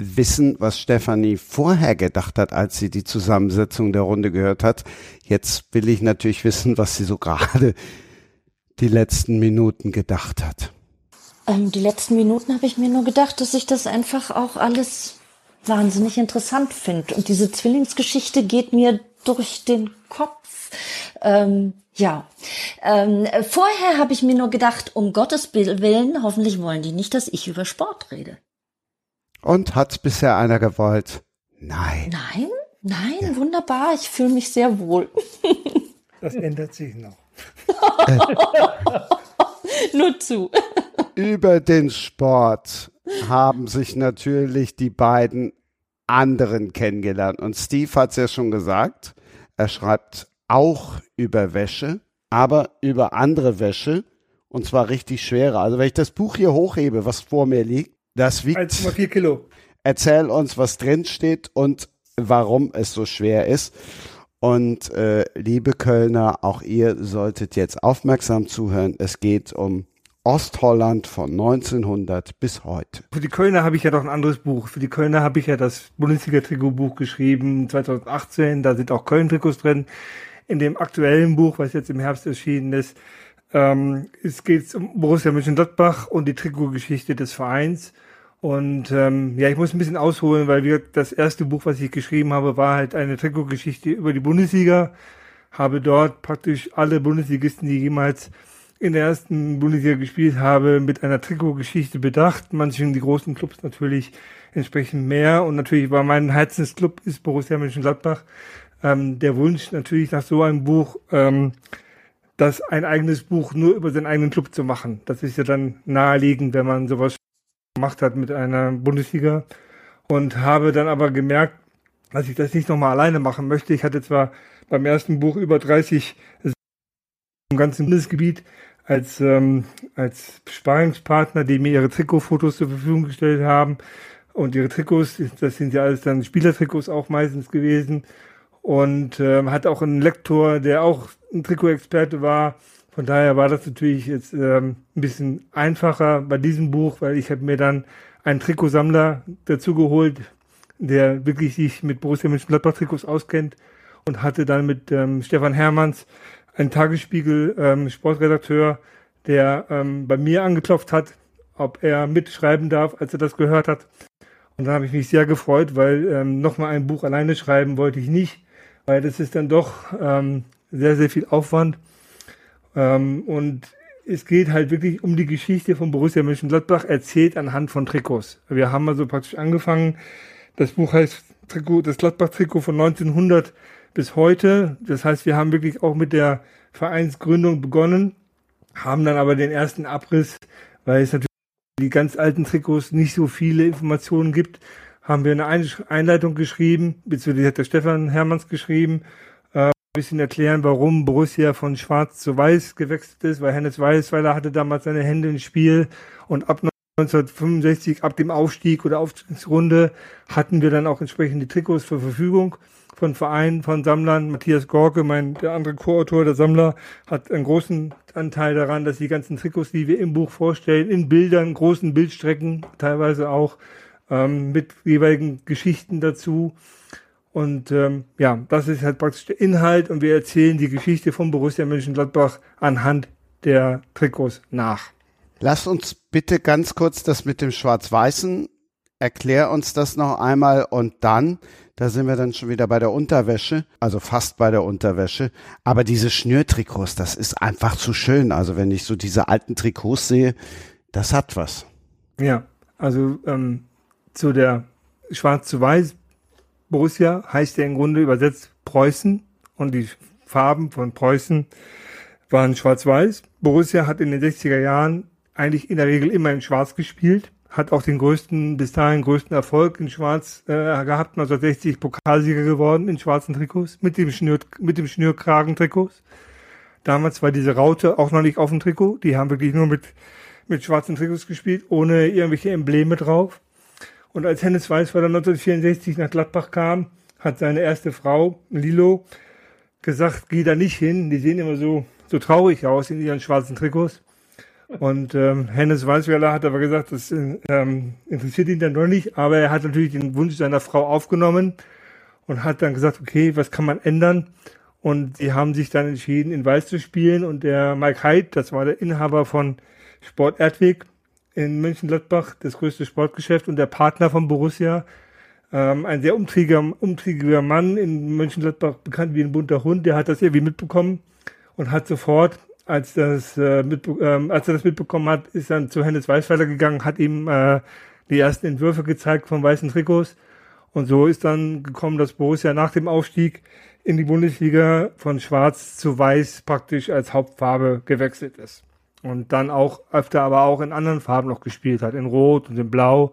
[SPEAKER 2] wissen, was Stefanie vorher gedacht hat, als sie die Zusammensetzung der Runde gehört hat. Jetzt will ich natürlich wissen, was sie so gerade die letzten Minuten gedacht hat.
[SPEAKER 3] Ähm, die letzten Minuten habe ich mir nur gedacht, dass ich das einfach auch alles wahnsinnig interessant finde. Und diese Zwillingsgeschichte geht mir durch den Kopf. Ähm, ja, ähm, vorher habe ich mir nur gedacht, um Gottes Willen, hoffentlich wollen die nicht, dass ich über Sport rede.
[SPEAKER 2] Und hat bisher einer gewollt? Nein.
[SPEAKER 3] Nein, nein, ja. wunderbar. Ich fühle mich sehr wohl.
[SPEAKER 5] Das ändert sich noch.
[SPEAKER 3] Nur zu.
[SPEAKER 2] Über den Sport haben sich natürlich die beiden anderen kennengelernt. Und Steve hat es ja schon gesagt, er schreibt auch über Wäsche, aber über andere Wäsche. Und zwar richtig schwere. Also wenn ich das Buch hier hochhebe, was vor mir liegt, das wiegt
[SPEAKER 5] 1,4 Kilo.
[SPEAKER 2] Erzähl uns, was drin steht und warum es so schwer ist. Und äh, liebe Kölner, auch ihr solltet jetzt aufmerksam zuhören. Es geht um Ostholland von 1900 bis heute.
[SPEAKER 5] Für die Kölner habe ich ja noch ein anderes Buch. Für die Kölner habe ich ja das Bundesliga-Trikotbuch geschrieben, 2018. Da sind auch Köln-Trikots drin. In dem aktuellen Buch, was jetzt im Herbst erschienen ist, ähm, es geht um Borussia Mönchengladbach und die Trikotgeschichte des Vereins. Und ähm, ja, ich muss ein bisschen ausholen, weil wir das erste Buch, was ich geschrieben habe, war halt eine Trikotgeschichte über die Bundesliga. Habe dort praktisch alle Bundesligisten, die jemals in der ersten Bundesliga gespielt habe, mit einer Trikotgeschichte bedacht. Manchen die großen Clubs natürlich entsprechend mehr. Und natürlich war mein Herzensclub ist Borussia Mönchengladbach. Ähm, der Wunsch natürlich nach so einem Buch, ähm, das ein eigenes Buch nur über seinen eigenen Club zu machen. Das ist ja dann naheliegend, wenn man sowas gemacht hat mit einer Bundesliga und habe dann aber gemerkt, dass ich das nicht nochmal alleine machen möchte. Ich hatte zwar beim ersten Buch über 30 im ganzen Bundesgebiet als, ähm, als Sparingspartner, die mir ihre Trikotfotos zur Verfügung gestellt haben. Und ihre Trikots, das sind ja alles dann Spielertrikots auch meistens gewesen. Und ähm, hat auch einen Lektor, der auch ein Trikotexperte war, von daher war das natürlich jetzt ähm, ein bisschen einfacher bei diesem Buch, weil ich habe mir dann einen Trikotsammler dazu geholt, der wirklich sich mit Borussia Mönchengladbach Trikots auskennt und hatte dann mit ähm, Stefan Hermanns einen Tagesspiegel ähm, der ähm, bei mir angeklopft hat, ob er mitschreiben darf, als er das gehört hat. Und dann habe ich mich sehr gefreut, weil ähm, nochmal ein Buch alleine schreiben wollte ich nicht, weil das ist dann doch ähm, sehr, sehr viel Aufwand. Ähm, und es geht halt wirklich um die Geschichte von Borussia Mönchengladbach, erzählt anhand von Trikots. Wir haben also praktisch angefangen, das Buch heißt Trikot, das Gladbach-Trikot von 1900 bis heute. Das heißt, wir haben wirklich auch mit der Vereinsgründung begonnen, haben dann aber den ersten Abriss, weil es natürlich die ganz alten Trikots nicht so viele Informationen gibt, haben wir eine Einleitung geschrieben, beziehungsweise hat der Stefan Hermanns geschrieben, bisschen erklären, warum Borussia von schwarz zu weiß gewechselt ist, weil Hennes Weißweiler hatte damals seine Hände ins Spiel und ab 1965, ab dem Aufstieg oder Aufstiegsrunde, hatten wir dann auch entsprechend die Trikots zur Verfügung von Vereinen, von Sammlern. Matthias Gorke, mein, der andere Co-Autor, der Sammler, hat einen großen Anteil daran, dass die ganzen Trikots, die wir im Buch vorstellen, in Bildern, großen Bildstrecken, teilweise auch ähm, mit jeweiligen Geschichten dazu. Und ähm, ja, das ist halt praktisch der Inhalt und wir erzählen die Geschichte von Borussia Mönchengladbach anhand der Trikots nach.
[SPEAKER 2] Lass uns bitte ganz kurz das mit dem Schwarz-Weißen, erklär uns das noch einmal und dann, da sind wir dann schon wieder bei der Unterwäsche, also fast bei der Unterwäsche, aber diese Schnürtrikots, das ist einfach zu schön. Also wenn ich so diese alten Trikots sehe, das hat was.
[SPEAKER 5] Ja, also ähm, zu der Schwarz zu Weiß Borussia heißt ja im Grunde übersetzt Preußen und die Farben von Preußen waren schwarz-weiß. Borussia hat in den 60er Jahren eigentlich in der Regel immer in Schwarz gespielt, hat auch den größten, bis dahin größten Erfolg in Schwarz äh, gehabt, 1960 Pokalsieger geworden in schwarzen Trikots, mit dem Schnür, mit dem Schnürkragen-Trikots. Damals war diese Raute auch noch nicht auf dem Trikot, die haben wirklich nur mit, mit schwarzen Trikots gespielt, ohne irgendwelche Embleme drauf. Und als Hennes Weißweiler 1964 nach Gladbach kam, hat seine erste Frau, Lilo, gesagt, geh da nicht hin, die sehen immer so, so traurig aus in ihren schwarzen Trikots. Und ähm, Hennes Weißweiler hat aber gesagt, das ähm, interessiert ihn dann doch nicht, aber er hat natürlich den Wunsch seiner Frau aufgenommen und hat dann gesagt, okay, was kann man ändern? Und sie haben sich dann entschieden, in Weiß zu spielen. Und der Mike Heid, das war der Inhaber von Sport Erdweg in Mönchengladbach, das größte Sportgeschäft und der Partner von Borussia, ähm, ein sehr umtriebiger, umtriebiger Mann in Mönchengladbach, bekannt wie ein bunter Hund, der hat das irgendwie mitbekommen und hat sofort als das äh, mit, ähm, als er das mitbekommen hat, ist dann zu Hennes Weißweiler gegangen, hat ihm äh, die ersten Entwürfe gezeigt von weißen Trikots. Und so ist dann gekommen, dass Borussia nach dem Aufstieg in die Bundesliga von Schwarz zu Weiß praktisch als Hauptfarbe gewechselt ist. Und dann auch öfter aber auch in anderen Farben noch gespielt hat, in Rot und in Blau.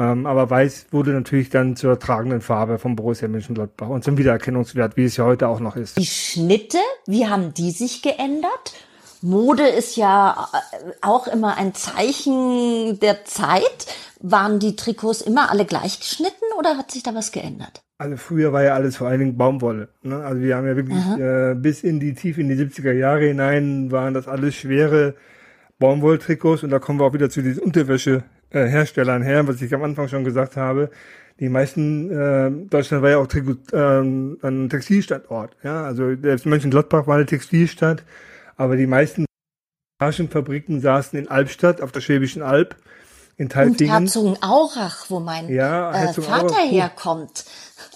[SPEAKER 5] Ähm, aber Weiß wurde natürlich dann zur tragenden Farbe von Borussia Mönchengladbach und zum Wiedererkennungswert, wie es ja heute auch noch ist.
[SPEAKER 3] Die Schnitte, wie haben die sich geändert? Mode ist ja äh, auch immer ein Zeichen der Zeit. Waren die Trikots immer alle gleich geschnitten oder hat sich da was geändert?
[SPEAKER 5] Also früher war ja alles vor allen Dingen Baumwolle. Ne? Also wir haben ja wirklich äh, bis in die tief in die 70er Jahre hinein waren das alles schwere Baumwolltrikots und da kommen wir auch wieder zu diesen Unterwäsche äh, Herstellern her, was ich am Anfang schon gesagt habe. Die meisten, äh, Deutschland war ja auch äh, ein Textilstandort. Ja, also selbst Mönchengladbach war eine Textilstadt, aber die meisten Taschenfabriken saßen in Albstadt auf der Schwäbischen Alb. In Tailfingen.
[SPEAKER 3] Und Herzogenaurach, wo mein ja, äh, Vater herkommt.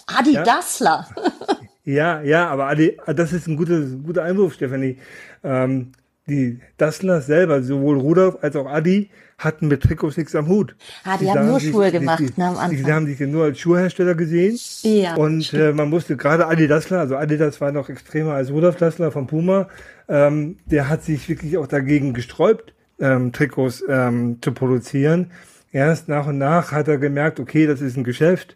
[SPEAKER 3] Adi ja. Dassler.
[SPEAKER 5] ja, ja, aber Adi, das ist ein guter, guter Einwurf, Stefanie. Ähm, die Dassler selber, sowohl Rudolf als auch Adi, hatten mit Trikots nichts am Hut.
[SPEAKER 3] Ah, die, die haben nur sich, Schuhe gemacht die, ne, am Anfang.
[SPEAKER 5] Die, haben sich nur als Schuhhersteller gesehen. Ja. Und äh, man musste gerade Adi Dassler, also Adi das war noch extremer als Rudolf Dassler von Puma, ähm, der hat sich wirklich auch dagegen gesträubt, ähm, Trikots ähm, zu produzieren. Erst nach und nach hat er gemerkt, okay, das ist ein Geschäft.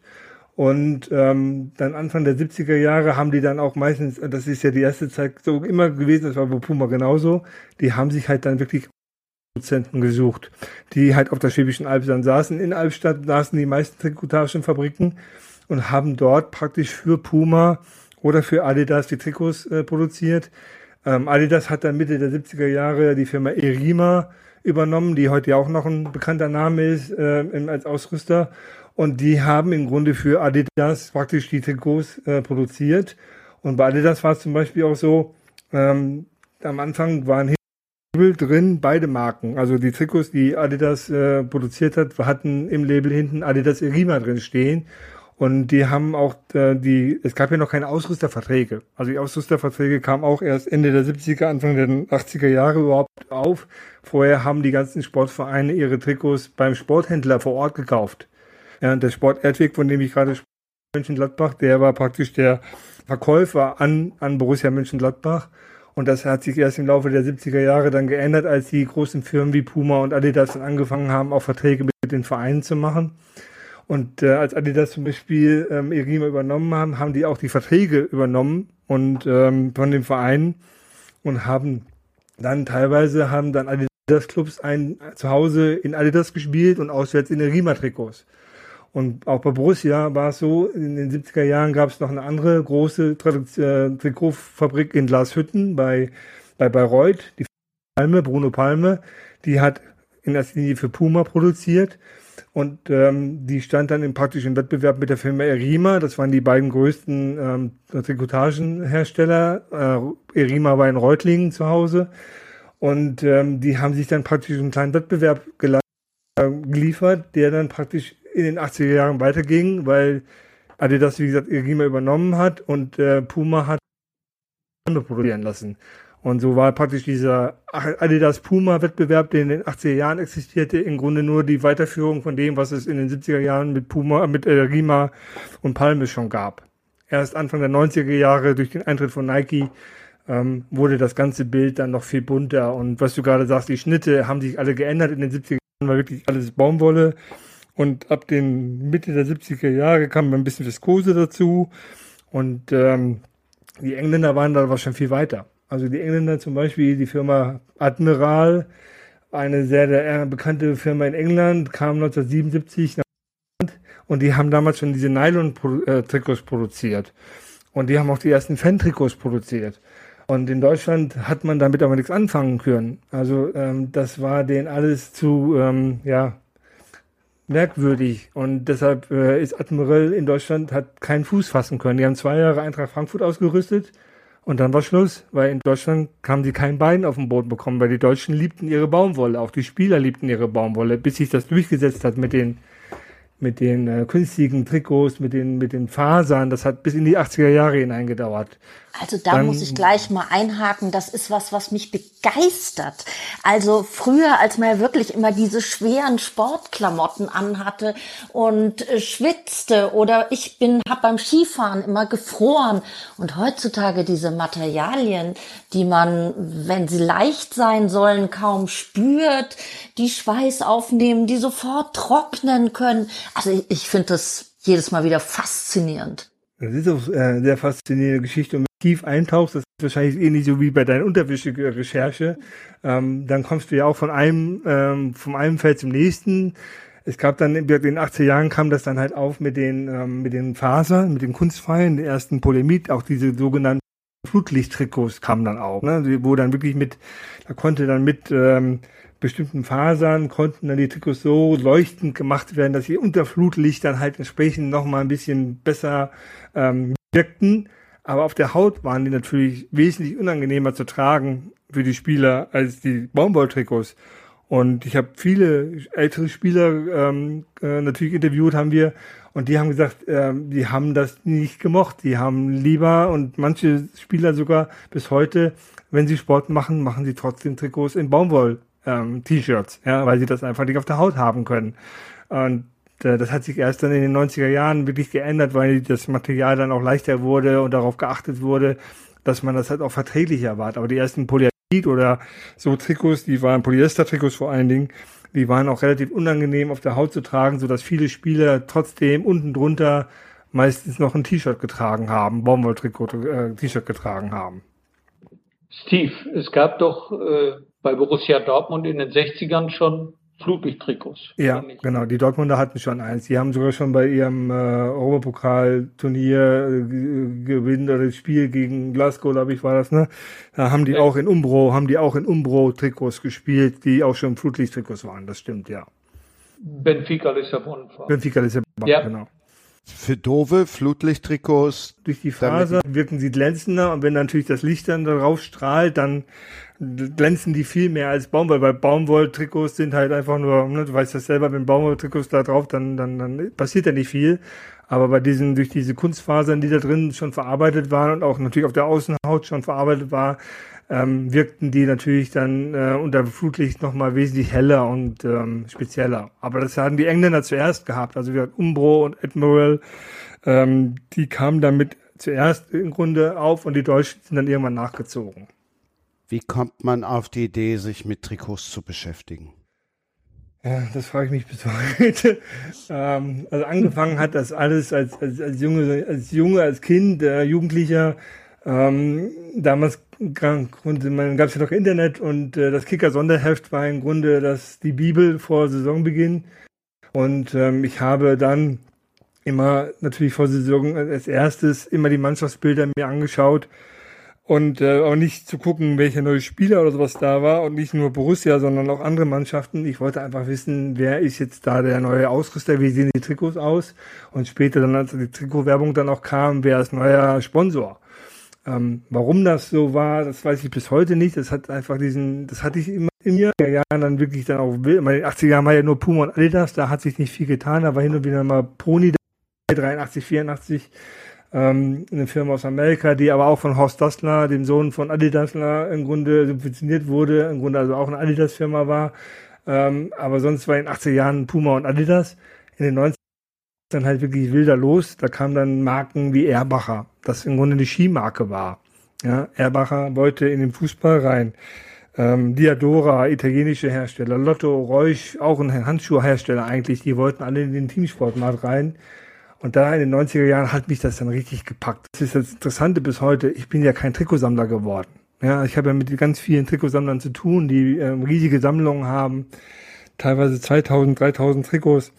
[SPEAKER 5] Und ähm, dann Anfang der 70er Jahre haben die dann auch meistens, das ist ja die erste Zeit so immer gewesen, das war bei Puma genauso, die haben sich halt dann wirklich Produzenten gesucht, die halt auf der Schwäbischen Alb dann saßen. In Albstadt saßen die meisten Trikotagenfabriken und haben dort praktisch für Puma oder für Adidas die Trikots äh, produziert. Ähm, Adidas hat dann Mitte der 70er Jahre die Firma Erima übernommen, die heute ja auch noch ein bekannter Name ist äh, als Ausrüster. Und die haben im Grunde für Adidas praktisch die Trikots äh, produziert. Und bei Adidas war es zum Beispiel auch so, ähm, am Anfang waren Label drin, beide Marken. Also die Trikots, die Adidas äh, produziert hat, hatten im Label hinten Adidas Erima drin stehen. Und die haben auch äh, die, es gab ja noch keine Ausrüsterverträge. Also die Ausrüsterverträge kamen auch erst Ende der 70er, Anfang der 80er Jahre überhaupt auf. Vorher haben die ganzen Sportvereine ihre Trikots beim Sporthändler vor Ort gekauft. Ja, der Sport Erdweg, von dem ich gerade spreche, Mönchengladbach, der war praktisch der Verkäufer an, an Borussia Mönchengladbach. Und das hat sich erst im Laufe der 70er Jahre dann geändert, als die großen Firmen wie Puma und Adidas dann angefangen haben, auch Verträge mit den Vereinen zu machen. Und äh, als Adidas zum Beispiel ähm, Erima übernommen haben, haben die auch die Verträge übernommen und ähm, von dem Verein und haben dann teilweise haben dann Adidas Clubs ein zu Hause in Adidas gespielt und auswärts in Erima Trikots. Und auch bei Borussia war es so, in den 70er Jahren gab es noch eine andere große äh, Trikotfabrik in Glashütten bei, bei Bayreuth, die Palme, Bruno Palme, die hat in erster Linie für Puma produziert und ähm, die stand dann im praktischen Wettbewerb mit der Firma Erima. Das waren die beiden größten ähm, Trikotagenhersteller. Äh, Erima war in Reutlingen zu Hause. Und ähm, die haben sich dann praktisch einen kleinen Wettbewerb äh, geliefert, der dann praktisch in den 80er Jahren weiterging, weil Adidas, wie gesagt, Erima übernommen hat und äh, Puma hat produzieren lassen. Und so war praktisch dieser Adidas Puma Wettbewerb, der in den 80er Jahren existierte, im Grunde nur die Weiterführung von dem, was es in den 70er Jahren mit Puma, mit äh, Rima und Palme schon gab. Erst Anfang der 90er Jahre durch den Eintritt von Nike ähm, wurde das ganze Bild dann noch viel bunter. Und was du gerade sagst, die Schnitte haben sich alle geändert. In den 70er Jahren war wirklich alles Baumwolle. Und ab den Mitte der 70er Jahre kam ein bisschen Viskose dazu. Und ähm, die Engländer waren da schon viel weiter. Also die Engländer zum Beispiel, die Firma Admiral, eine sehr, sehr bekannte Firma in England, kam 1977 nach England und die haben damals schon diese Nylon-Trikots produziert. Und die haben auch die ersten Fan-Trikots produziert. Und in Deutschland hat man damit aber nichts anfangen können. Also ähm, das war denen alles zu ähm, ja, merkwürdig. Und deshalb äh, ist Admiral in Deutschland hat keinen Fuß fassen können. Die haben zwei Jahre Eintracht Frankfurt ausgerüstet und dann war Schluss, weil in Deutschland haben sie kein Bein auf dem Boden bekommen, weil die Deutschen liebten ihre Baumwolle, auch die Spieler liebten ihre Baumwolle, bis sich das durchgesetzt hat mit den mit den äh, künstlichen Trikots, mit den mit den Fasern. Das hat bis in die 80er Jahre hineingedauert.
[SPEAKER 3] Also da Dann, muss ich gleich mal einhaken. Das ist was, was mich begeistert. Also früher, als man ja wirklich immer diese schweren Sportklamotten anhatte und äh, schwitzte oder ich bin, hab beim Skifahren immer gefroren und heutzutage diese Materialien, die man, wenn sie leicht sein sollen, kaum spürt, die Schweiß aufnehmen, die sofort trocknen können. Also ich, ich finde das jedes Mal wieder faszinierend.
[SPEAKER 5] Das ist auch äh, eine sehr faszinierende Geschichte. Und tief eintauchst, das ist wahrscheinlich ähnlich so wie bei deiner Unterwäsche-Recherche, ähm, dann kommst du ja auch von einem, ähm, vom einem Feld zum nächsten. Es gab dann in den 80er Jahren kam das dann halt auf mit den, ähm, mit den Fasern, mit den Kunstfeilen, den ersten Polemit, auch diese sogenannten Flutlichttrikots kamen dann auch, ne, wo dann wirklich mit, da konnte dann mit ähm, bestimmten Fasern konnten dann die Trikots so leuchtend gemacht werden, dass sie unter Flutlicht dann halt entsprechend nochmal ein bisschen besser ähm, wirkten. Aber auf der Haut waren die natürlich wesentlich unangenehmer zu tragen für die Spieler als die Baumwolltrikots. Und ich habe viele ältere Spieler ähm, äh, natürlich interviewt, haben wir, und die haben gesagt, äh, die haben das nicht gemocht. Die haben lieber und manche Spieler sogar bis heute, wenn sie Sport machen, machen sie trotzdem Trikots in Baumwoll ähm, ja, weil sie das einfach nicht auf der Haut haben können. Und das hat sich erst dann in den 90er Jahren wirklich geändert, weil das Material dann auch leichter wurde und darauf geachtet wurde, dass man das halt auch verträglicher war. Aber die ersten Polyamid oder so Trikots, die waren Polyester-Trikots vor allen Dingen, die waren auch relativ unangenehm auf der Haut zu tragen, so dass viele Spieler trotzdem unten drunter meistens noch ein T-Shirt getragen haben, Baumwolltrikot-T-Shirt äh, getragen haben.
[SPEAKER 4] Steve, es gab doch äh, bei Borussia Dortmund in den 60ern schon Flutlichttrikots.
[SPEAKER 5] Ja, genau. Die Dortmunder hatten schon eins. Die haben sogar schon bei ihrem äh, Europapokal-Turnier äh, gewinnt oder das Spiel gegen Glasgow, glaube ich, war das, ne? Da haben die ja. auch in Umbro, haben die auch in Umbro-Trikots gespielt, die auch schon Flutlichttrikots waren. Das stimmt, ja.
[SPEAKER 4] Benfica Lissabon.
[SPEAKER 5] Benfica Lissabon, ja. genau.
[SPEAKER 2] Für doofe Flutlichttrikots.
[SPEAKER 5] Durch die Faser wirken sie glänzender und wenn natürlich das Licht dann darauf strahlt, dann glänzen die viel mehr als Baumwoll, weil Baumwolltrikots sind halt einfach nur, ne, du weißt das selber, wenn Baumwolltrikots da drauf, dann, dann, dann passiert ja nicht viel. Aber bei diesen, durch diese Kunstfasern, die da drin schon verarbeitet waren und auch natürlich auf der Außenhaut schon verarbeitet war, ähm, wirkten die natürlich dann äh, unter Flutlicht nochmal wesentlich heller und ähm, spezieller. Aber das hatten die Engländer zuerst gehabt. Also wir hatten Umbro und Admiral, ähm, die kamen damit zuerst im Grunde auf und die Deutschen sind dann irgendwann nachgezogen.
[SPEAKER 2] Wie kommt man auf die Idee, sich mit Trikots zu beschäftigen?
[SPEAKER 5] Ja, das frage ich mich bis heute. ähm, also angefangen hat das alles als, als, als Junge, als Junge, als Kind, äh, Jugendlicher. Ähm, damals gab es ja noch Internet und äh, das Kicker-Sonderheft war im Grunde das, die Bibel vor Saisonbeginn. Und ähm, ich habe dann immer natürlich vor Saison als erstes immer die Mannschaftsbilder mir angeschaut und äh, auch nicht zu gucken, welcher neue Spieler oder sowas da war. Und nicht nur Borussia, sondern auch andere Mannschaften. Ich wollte einfach wissen, wer ist jetzt da der neue Ausrüster, wie sehen die Trikots aus? Und später dann, als die Trikotwerbung dann auch kam, wer ist neuer Sponsor. Ähm, warum das so war, das weiß ich bis heute nicht. Das hat einfach diesen, das hatte ich immer in mir. Jahren dann wirklich dann auch, in den 80er Jahren war ja nur Puma und Adidas, da hat sich nicht viel getan, da war hin und wieder mal Pony 83, 84 ähm, eine Firma aus Amerika, die aber auch von Horst Dassler, dem Sohn von Adi Dassler, im Grunde subventioniert wurde, im Grunde also auch eine Adidas-Firma war. Ähm, aber sonst war in den 80er Jahren Puma und Adidas. In den 90 dann halt wirklich wilder los. Da kamen dann Marken wie Erbacher, das im Grunde die Skimarke war. Ja, Erbacher wollte in den Fußball rein. Ähm, Diadora, italienische Hersteller, Lotto, Reusch, auch ein Handschuhhersteller eigentlich, die wollten alle in den Teamsportmarkt rein. Und da in den 90er Jahren hat mich das dann richtig gepackt. Das ist das Interessante bis heute. Ich bin ja kein Trikotsammler geworden. Ja, ich habe ja mit ganz vielen Trikotsammlern zu tun, die ähm, riesige Sammlungen haben. Teilweise 2000, 3000 Trikots.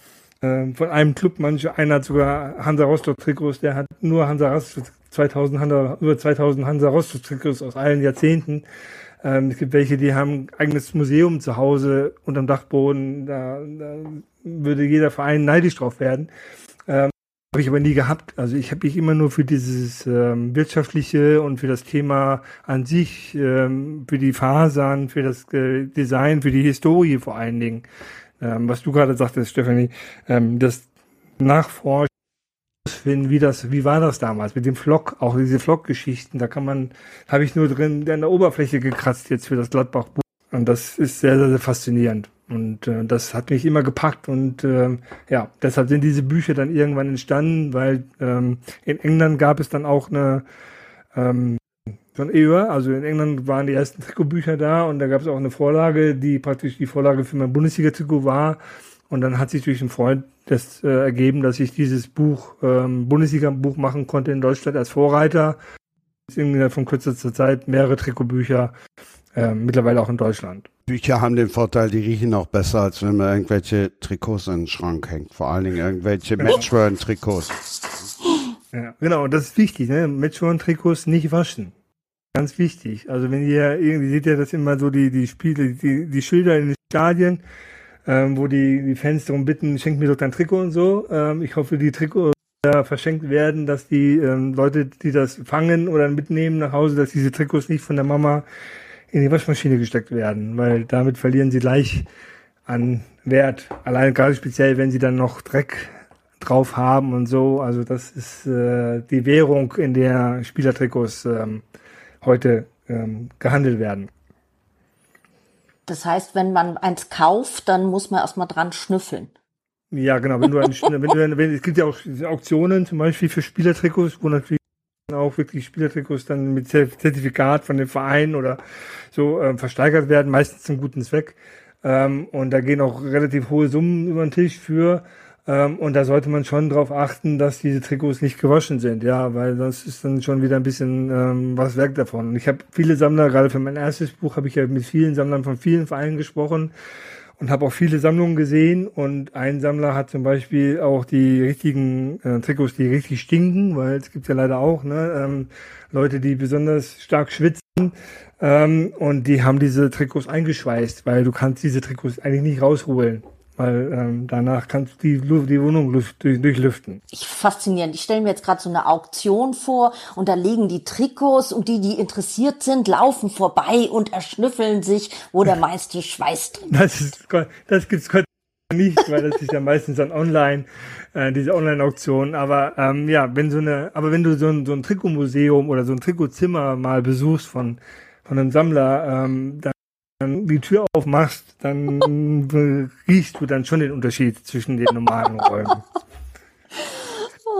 [SPEAKER 5] Ähm, von einem Club, manche, einer hat sogar Hansa Rostock Trikots, der hat nur Hansa Rostock 2000 Hansa, über 2000 Hansa Rostock Trikots aus allen Jahrzehnten. Ähm, es gibt welche, die haben ein eigenes Museum zu Hause unterm Dachboden. Da, da würde jeder Verein neidisch drauf werden. Habe ich aber nie gehabt. Also ich habe mich immer nur für dieses ähm, wirtschaftliche und für das Thema an sich, ähm, für die Fasern, für das äh, Design, für die Historie vor allen Dingen, ähm, was du gerade sagtest, Stephanie, ähm, das Nachforschen, wie das, wie war das damals mit dem Flock, auch diese Flock-Geschichten, da kann man, habe ich nur drin an der Oberfläche gekratzt jetzt für das Gladbach-Buch. Und das ist sehr, sehr, sehr faszinierend. Und äh, das hat mich immer gepackt und äh, ja, deshalb sind diese Bücher dann irgendwann entstanden, weil ähm, in England gab es dann auch eine ähm, ein EUR, also in England waren die ersten Trikotbücher da und da gab es auch eine Vorlage, die praktisch die Vorlage für mein Bundesliga-Trikot war. Und dann hat sich durch einen Freund das äh, ergeben, dass ich dieses Buch, ähm, Bundesliga-Buch machen konnte in Deutschland als Vorreiter. Innerhalb von kürzester Zeit mehrere Trikotbücher, äh, mittlerweile auch in Deutschland.
[SPEAKER 2] Bücher haben den Vorteil, die riechen auch besser, als wenn man irgendwelche Trikots in den Schrank hängt. Vor allen Dingen irgendwelche genau. Matchworn-Trikots.
[SPEAKER 5] Ja, genau, das ist wichtig, ne? Matchworn-Trikots nicht waschen. Ganz wichtig. Also wenn ihr irgendwie seht ihr das immer so die die Spiele, die die Schilder in den Stadien, ähm, wo die die Fans darum bitten, schenk mir doch dein Trikot und so. Ähm, ich hoffe, die Trikots da verschenkt werden, dass die ähm, Leute, die das fangen oder mitnehmen nach Hause, dass diese Trikots nicht von der Mama in die Waschmaschine gesteckt werden, weil damit verlieren sie gleich an Wert. Allein gerade speziell, wenn sie dann noch Dreck drauf haben und so. Also das ist äh, die Währung, in der Spielertrikots ähm, heute ähm, gehandelt werden.
[SPEAKER 3] Das heißt, wenn man eins kauft, dann muss man erstmal dran schnüffeln.
[SPEAKER 5] Ja, genau. Wenn du, ein, wenn du wenn, es gibt ja auch Auktionen zum Beispiel für Spielertrikots, wo natürlich auch wirklich Spielertrikots dann mit Zertifikat von dem Verein oder so äh, versteigert werden, meistens zum guten Zweck. Ähm, und da gehen auch relativ hohe Summen über den Tisch für. Ähm, und da sollte man schon darauf achten, dass diese Trikots nicht gewaschen sind, ja, weil das ist dann schon wieder ein bisschen ähm, was weg davon. Und ich habe viele Sammler, gerade für mein erstes Buch habe ich ja mit vielen Sammlern von vielen Vereinen gesprochen und habe auch viele Sammlungen gesehen. Und ein Sammler hat zum Beispiel auch die richtigen äh, Trikots, die richtig stinken, weil es gibt ja leider auch ne, ähm, Leute, die besonders stark schwitzen. Ähm, und die haben diese Trikots eingeschweißt, weil du kannst diese Trikots eigentlich nicht rausholen weil ähm, danach kannst du die, die Wohnung luft, durch, durchlüften.
[SPEAKER 3] Ich faszinierend. Ich stelle mir jetzt gerade so eine Auktion vor und da legen die Trikots und die, die interessiert sind, laufen vorbei und erschnüffeln sich, wo der meiste Schweiß drin
[SPEAKER 5] das ist. Das gibt's Gott nicht, weil das ist ja meistens dann online, äh, diese Online-Auktion. Aber ähm, ja, wenn so eine, aber wenn du so ein, so ein Trikotmuseum oder so ein Trikotzimmer mal besuchst von von einem Sammler, ähm, dann die Tür aufmachst, dann riechst du dann schon den Unterschied zwischen den normalen Räumen.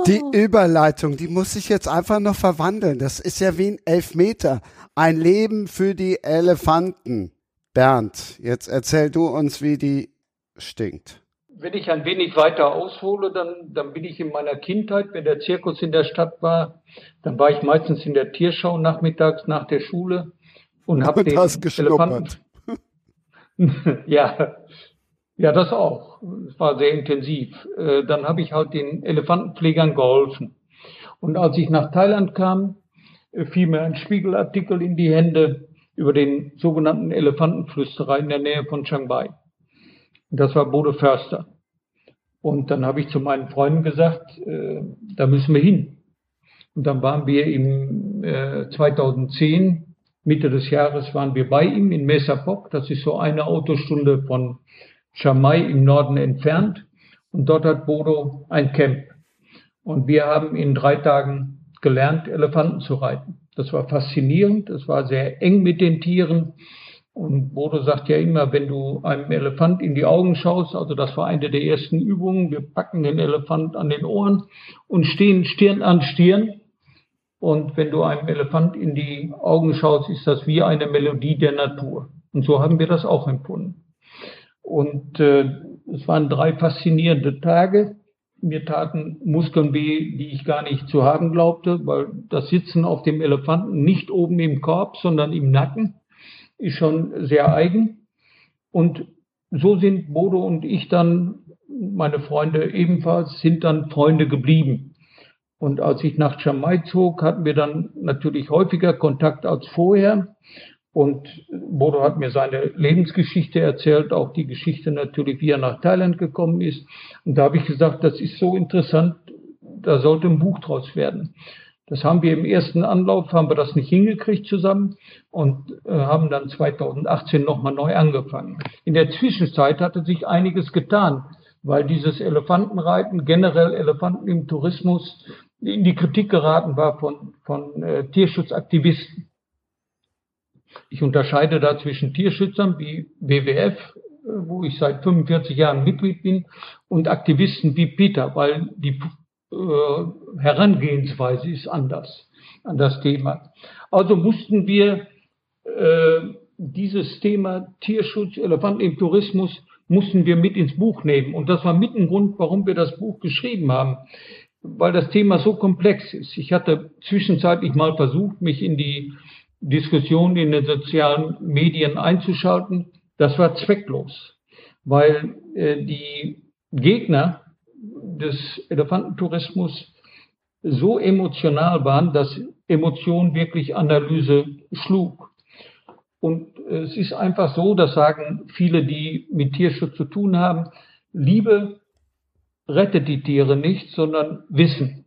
[SPEAKER 2] Die Überleitung, die muss sich jetzt einfach noch verwandeln. Das ist ja wie ein Elfmeter. Ein Leben für die Elefanten. Bernd, jetzt erzähl du uns, wie die stinkt.
[SPEAKER 4] Wenn ich ein wenig weiter aushole, dann, dann bin ich in meiner Kindheit, wenn der Zirkus in der Stadt war, dann war ich meistens in der Tierschau nachmittags nach der Schule und habe den Elefanten. ja, ja, das auch. Es war sehr intensiv. Äh, dann habe ich halt den Elefantenpflegern geholfen. Und als ich nach Thailand kam, äh, fiel mir ein Spiegelartikel in die Hände über den sogenannten Elefantenflüsterer in der Nähe von Chiang Mai. Das war Bode Förster. Und dann habe ich zu meinen Freunden gesagt, äh, da müssen wir hin. Und dann waren wir im äh, 2010, Mitte des Jahres, waren wir bei ihm in Mesa Pok. Das ist so eine Autostunde von Chiang Mai im Norden entfernt. Und dort hat Bodo ein Camp. Und wir haben in drei Tagen gelernt, Elefanten zu reiten. Das war faszinierend, das war sehr eng mit den Tieren. Und Bodo sagt ja immer, wenn du einem Elefant in die Augen schaust, also das war eine der ersten Übungen, wir packen den Elefant an den Ohren und stehen Stirn an Stirn. Und wenn du einem Elefant in die Augen schaust, ist das wie eine Melodie der Natur. Und so haben wir das auch empfunden. Und äh, es waren drei faszinierende Tage. Mir taten Muskeln weh, die ich gar nicht zu haben glaubte, weil das Sitzen auf dem Elefanten nicht oben im Korb, sondern im Nacken ist schon sehr eigen. Und so sind Bodo und ich dann, meine Freunde ebenfalls, sind dann Freunde geblieben. Und als ich nach Chamai zog, hatten wir dann natürlich häufiger Kontakt als vorher. Und Bodo hat mir seine Lebensgeschichte erzählt, auch die Geschichte natürlich, wie er nach Thailand gekommen ist. Und da habe ich gesagt, das ist so interessant, da sollte ein Buch draus werden. Das haben wir im ersten Anlauf, haben wir das nicht hingekriegt zusammen und äh, haben dann 2018 nochmal neu angefangen. In der Zwischenzeit hatte sich einiges getan, weil dieses Elefantenreiten, generell Elefanten im Tourismus, in die Kritik geraten war von, von äh, Tierschutzaktivisten. Ich unterscheide da zwischen Tierschützern wie WWF, wo ich seit 45 Jahren Mitglied bin, und Aktivisten wie Peter, weil die äh, Herangehensweise ist anders an das Thema. Also mussten wir äh, dieses Thema Tierschutz, Elefanten im Tourismus, mussten wir mit ins Buch nehmen. Und das war mit ein Grund, warum wir das Buch geschrieben haben, weil das Thema so komplex ist. Ich hatte zwischenzeitlich mal versucht, mich in die Diskussion in den sozialen Medien einzuschalten, das war zwecklos, weil äh, die Gegner des Elefantentourismus so emotional waren, dass Emotion wirklich Analyse schlug. Und es ist einfach so, das sagen viele, die mit Tierschutz zu tun haben, Liebe rettet die Tiere nicht, sondern Wissen.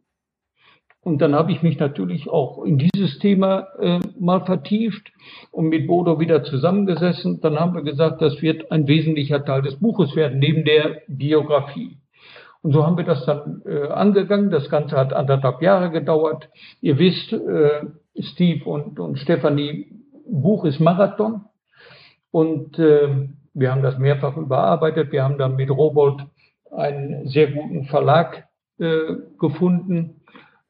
[SPEAKER 4] Und dann habe ich mich natürlich auch in dieses Thema äh, mal vertieft und mit Bodo wieder zusammengesessen. Dann haben wir gesagt, das wird ein wesentlicher Teil des Buches werden, neben der Biografie. Und so haben wir das dann äh, angegangen. Das Ganze hat anderthalb Jahre gedauert. Ihr wisst, äh, Steve und, und Stefanie, Buch ist Marathon. Und äh, wir haben das mehrfach überarbeitet. Wir haben dann mit Robold einen sehr guten Verlag äh, gefunden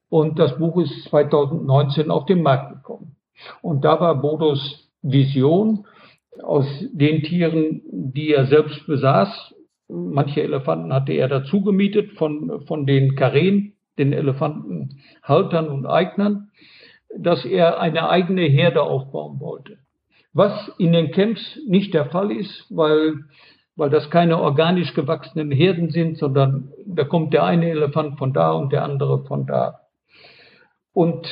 [SPEAKER 4] und das Buch ist 2019 auf den Markt gekommen. Und da war Bodos Vision aus den Tieren, die er selbst besaß. Manche Elefanten hatte er dazu gemietet von, von den Karen, den Elefantenhaltern und Eignern, dass er eine eigene Herde aufbauen wollte. Was in den Camps nicht der Fall ist, weil, weil das keine organisch gewachsenen Herden sind, sondern da kommt der eine Elefant von da und der andere von da. Und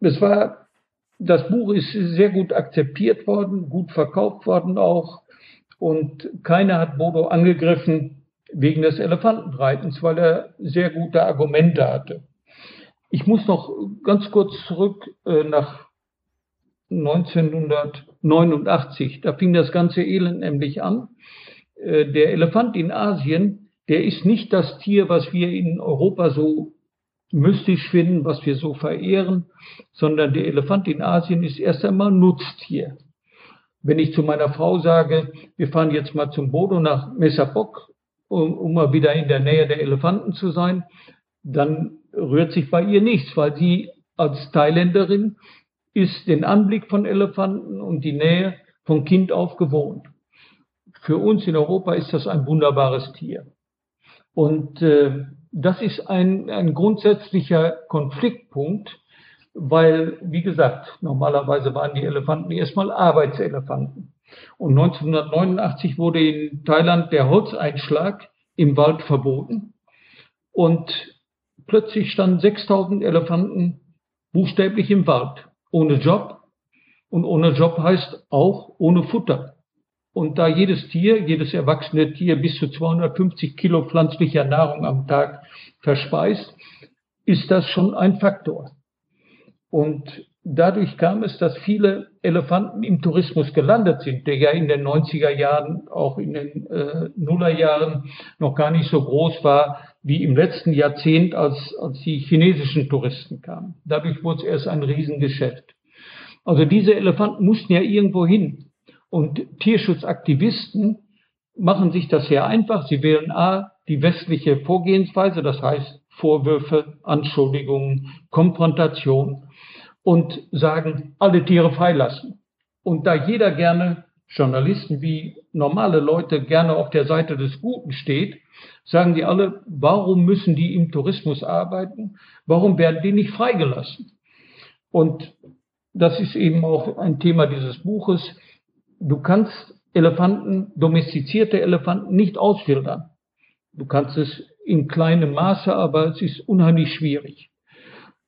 [SPEAKER 4] es war, das Buch ist sehr gut akzeptiert worden, gut verkauft worden auch. Und keiner hat Bodo angegriffen wegen des Elefantenreitens, weil er sehr gute Argumente hatte. Ich muss noch ganz kurz zurück äh, nach 1989. Da fing das ganze Elend nämlich an. Äh, der Elefant in Asien, der ist nicht das Tier, was wir in Europa so mystisch finden, was wir so verehren, sondern der Elefant in Asien ist erst einmal Nutztier. Wenn ich zu meiner Frau sage, wir fahren jetzt mal zum Bodo nach Messapok, um, um mal wieder in der Nähe der Elefanten zu sein, dann rührt sich bei ihr nichts, weil sie als Thailänderin ist den Anblick von Elefanten und die Nähe von Kind auf gewohnt. Für uns in Europa ist das ein wunderbares Tier. Und äh, das ist ein, ein grundsätzlicher Konfliktpunkt, weil, wie gesagt, normalerweise waren die Elefanten erstmal Arbeitselefanten. Und 1989 wurde in Thailand der Holzeinschlag im Wald verboten. Und plötzlich standen 6000 Elefanten buchstäblich im Wald, ohne Job. Und ohne Job heißt auch ohne Futter. Und da jedes Tier, jedes erwachsene Tier bis zu 250 Kilo pflanzlicher Nahrung am Tag verspeist, ist das schon ein Faktor. Und dadurch kam es, dass viele Elefanten im Tourismus gelandet sind, der ja in den 90er Jahren, auch in den äh, Nullerjahren noch gar nicht so groß war wie im letzten Jahrzehnt, als, als die chinesischen Touristen kamen. Dadurch wurde es erst ein Riesengeschäft. Also diese Elefanten mussten ja irgendwo hin. Und Tierschutzaktivisten machen sich das sehr einfach. Sie wählen A, die westliche Vorgehensweise, das heißt Vorwürfe, Anschuldigungen, Konfrontation und sagen, alle Tiere freilassen. Und da jeder gerne, Journalisten wie normale Leute, gerne auf der Seite des Guten steht, sagen die alle, warum müssen die im Tourismus arbeiten? Warum werden die nicht freigelassen? Und das ist eben auch ein Thema dieses Buches. Du kannst Elefanten, domestizierte Elefanten nicht ausfiltern. Du kannst es in kleinem Maße, aber es ist unheimlich schwierig.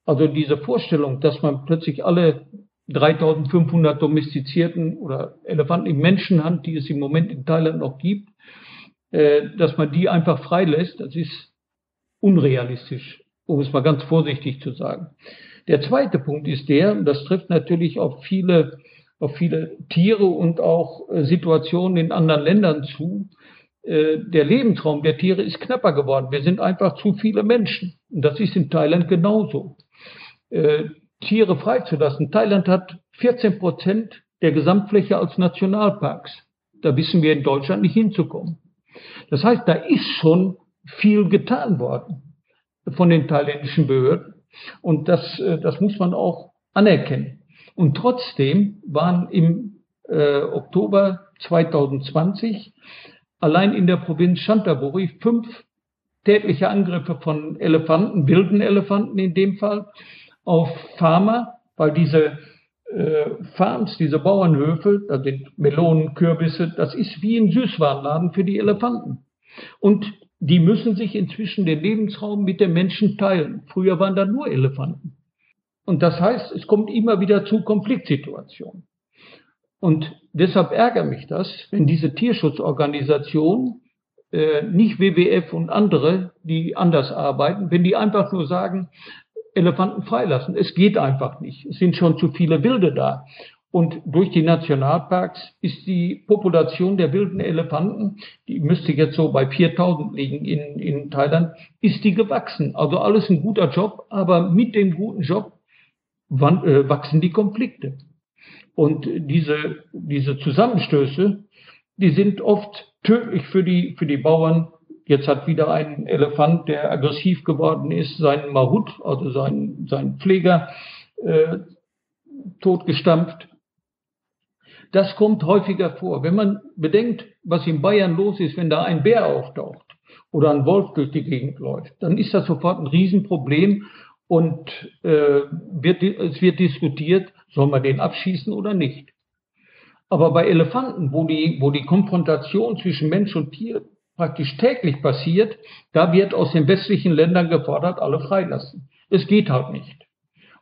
[SPEAKER 4] Also diese Vorstellung, dass man plötzlich alle 3500 domestizierten oder Elefanten in Menschenhand, die es im Moment in Thailand noch gibt, äh, dass man die einfach freilässt, das ist unrealistisch, um es mal ganz vorsichtig zu sagen. Der zweite Punkt ist der, und das trifft natürlich auf viele, auf viele Tiere und auch äh, Situationen in anderen Ländern zu. Äh, der Lebensraum der Tiere ist knapper geworden. Wir sind einfach zu viele Menschen. Und das ist in Thailand genauso äh, Tiere freizulassen. Thailand hat 14 Prozent der Gesamtfläche als Nationalparks. Da wissen wir in Deutschland nicht hinzukommen. Das heißt, da ist schon viel getan worden von den thailändischen Behörden. Und das, äh, das muss man auch anerkennen. Und trotzdem waren im äh, Oktober 2020 allein in der Provinz Chantaburi fünf tätliche Angriffe von Elefanten, wilden Elefanten in dem Fall, auf Farmer, weil diese äh, Farms, diese Bauernhöfe, da sind Melonen, Kürbisse, das ist wie ein Süßwarenladen für die Elefanten. Und die müssen sich inzwischen den Lebensraum mit den Menschen teilen. Früher waren da nur Elefanten. Und das heißt, es kommt immer wieder zu Konfliktsituationen. Und deshalb ärgert mich das, wenn diese Tierschutzorganisationen, äh, nicht WWF und andere, die anders arbeiten, wenn die einfach nur sagen, Elefanten freilassen. Es geht einfach nicht. Es sind schon zu viele Wilde da. Und durch die Nationalparks ist die Population der wilden Elefanten, die müsste jetzt so bei 4000 liegen in, in Thailand, ist die gewachsen. Also alles ein guter Job, aber mit dem guten Job äh, wachsen die Konflikte. Und diese, diese Zusammenstöße, die sind oft tödlich für die, für die Bauern, Jetzt hat wieder ein Elefant, der aggressiv geworden ist, seinen Mahut, also seinen, seinen Pfleger, äh, totgestampft. Das kommt häufiger vor. Wenn man bedenkt, was in Bayern los ist, wenn da ein Bär auftaucht oder ein Wolf durch die Gegend läuft, dann ist das sofort ein Riesenproblem und äh, wird, es wird diskutiert, soll man den abschießen oder nicht. Aber bei Elefanten, wo die, wo die Konfrontation zwischen Mensch und Tier praktisch täglich passiert, da wird aus den westlichen Ländern gefordert, alle freilassen. Es geht halt nicht.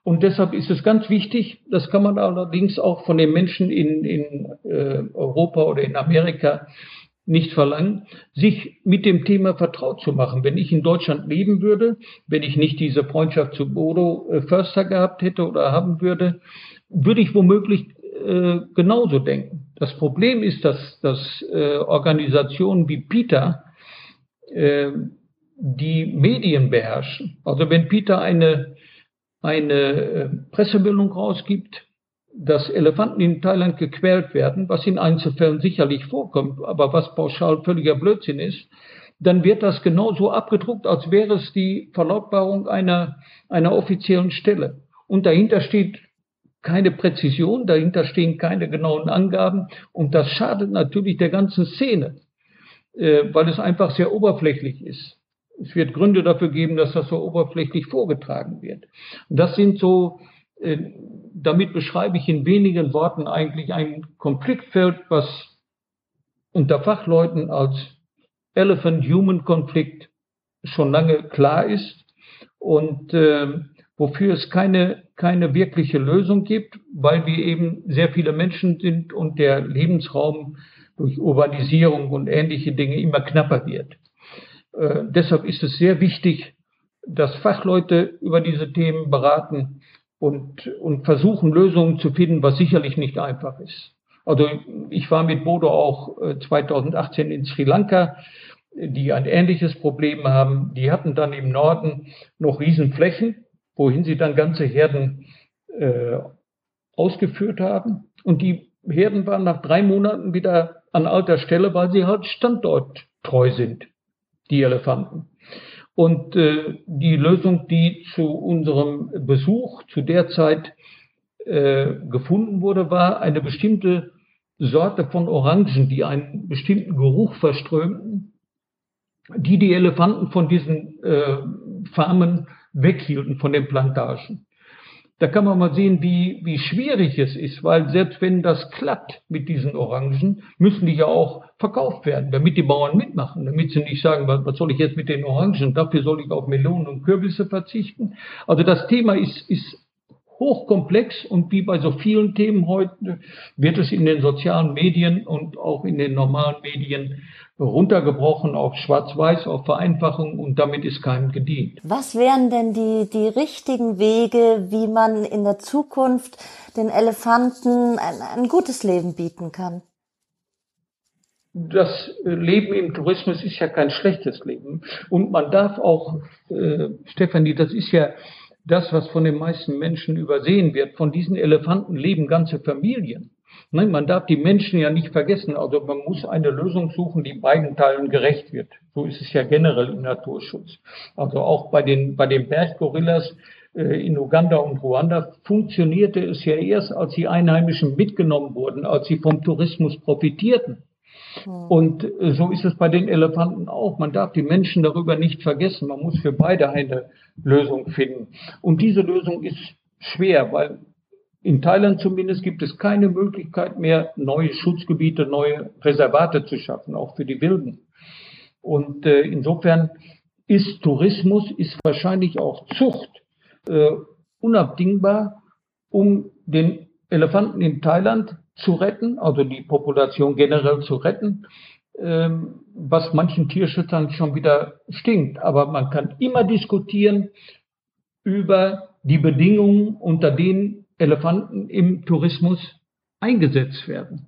[SPEAKER 4] Und deshalb ist es ganz wichtig, das kann man allerdings auch von den Menschen in, in äh, Europa oder in Amerika nicht verlangen, sich mit dem Thema vertraut zu machen. Wenn ich in Deutschland leben würde, wenn ich nicht diese Freundschaft zu Bodo äh, Förster gehabt hätte oder haben würde, würde ich womöglich äh, genauso denken. Das Problem ist, dass, dass äh, Organisationen wie PETA äh, die Medien beherrschen. Also wenn PETA eine, eine äh, Pressemeldung rausgibt, dass Elefanten in Thailand gequält werden, was in Einzelfällen sicherlich vorkommt, aber was pauschal völliger Blödsinn ist, dann wird das genauso abgedruckt, als wäre es die Verlautbarung einer, einer offiziellen Stelle. Und dahinter steht keine Präzision, dahinter stehen keine genauen Angaben und das schadet natürlich der ganzen Szene, äh, weil es einfach sehr oberflächlich ist. Es wird Gründe dafür geben, dass das so oberflächlich vorgetragen wird. Und das sind so, äh, damit beschreibe ich in wenigen Worten eigentlich ein Konfliktfeld, was unter Fachleuten als Elephant-Human-Konflikt schon lange klar ist und äh, wofür es keine, keine wirkliche Lösung gibt, weil wir eben sehr viele Menschen sind und der Lebensraum durch Urbanisierung und ähnliche Dinge immer knapper wird. Äh, deshalb ist es sehr wichtig, dass Fachleute über diese Themen beraten und, und versuchen, Lösungen zu finden, was sicherlich nicht einfach ist. Also ich war mit Bodo auch 2018 äh, in Sri Lanka, die ein ähnliches Problem haben. Die hatten dann im Norden noch Riesenflächen, wohin sie dann ganze Herden äh, ausgeführt haben. Und die Herden waren nach drei Monaten wieder an alter Stelle, weil sie halt standorttreu sind, die Elefanten. Und äh, die Lösung, die zu unserem Besuch zu der Zeit äh, gefunden wurde, war eine bestimmte Sorte von Orangen, die einen bestimmten Geruch verströmten, die die Elefanten von diesen äh, Farmen weghielten, von den Plantagen. Da kann man mal sehen, wie, wie schwierig es ist, weil selbst wenn das klappt mit diesen Orangen, müssen die ja auch verkauft werden, damit die Bauern mitmachen, damit sie nicht sagen, was, was soll ich jetzt mit den Orangen, dafür soll ich auf Melonen und Kürbisse verzichten. Also das Thema ist, ist hochkomplex und wie bei so vielen Themen heute wird es in den sozialen Medien und auch in den normalen Medien runtergebrochen auf Schwarz-Weiß, auf Vereinfachung und damit ist keinem gedient.
[SPEAKER 3] Was wären denn die, die richtigen Wege, wie man in der Zukunft den Elefanten ein, ein gutes Leben bieten kann?
[SPEAKER 4] Das Leben im Tourismus ist ja kein schlechtes Leben. Und man darf auch, äh, Stefanie, das ist ja das, was von den meisten Menschen übersehen wird. Von diesen Elefanten leben ganze Familien. Nein, man darf die Menschen ja nicht vergessen. Also man muss eine Lösung suchen, die beiden Teilen gerecht wird. So ist es ja generell im Naturschutz. Also auch bei den, bei den Berggorillas äh, in Uganda und Ruanda funktionierte es ja erst, als die Einheimischen mitgenommen wurden, als sie vom Tourismus profitierten. Hm. Und so ist es bei den Elefanten auch. Man darf die Menschen darüber nicht vergessen. Man muss für beide eine Lösung finden. Und diese Lösung ist schwer, weil in Thailand zumindest gibt es keine Möglichkeit mehr, neue Schutzgebiete, neue Reservate zu schaffen, auch für die Wilden. Und äh, insofern ist Tourismus, ist wahrscheinlich auch Zucht äh, unabdingbar, um den Elefanten in Thailand zu retten, also die Population generell zu retten, ähm, was manchen Tierschützern schon wieder stinkt. Aber man kann immer diskutieren über die Bedingungen, unter denen Elefanten im Tourismus eingesetzt werden.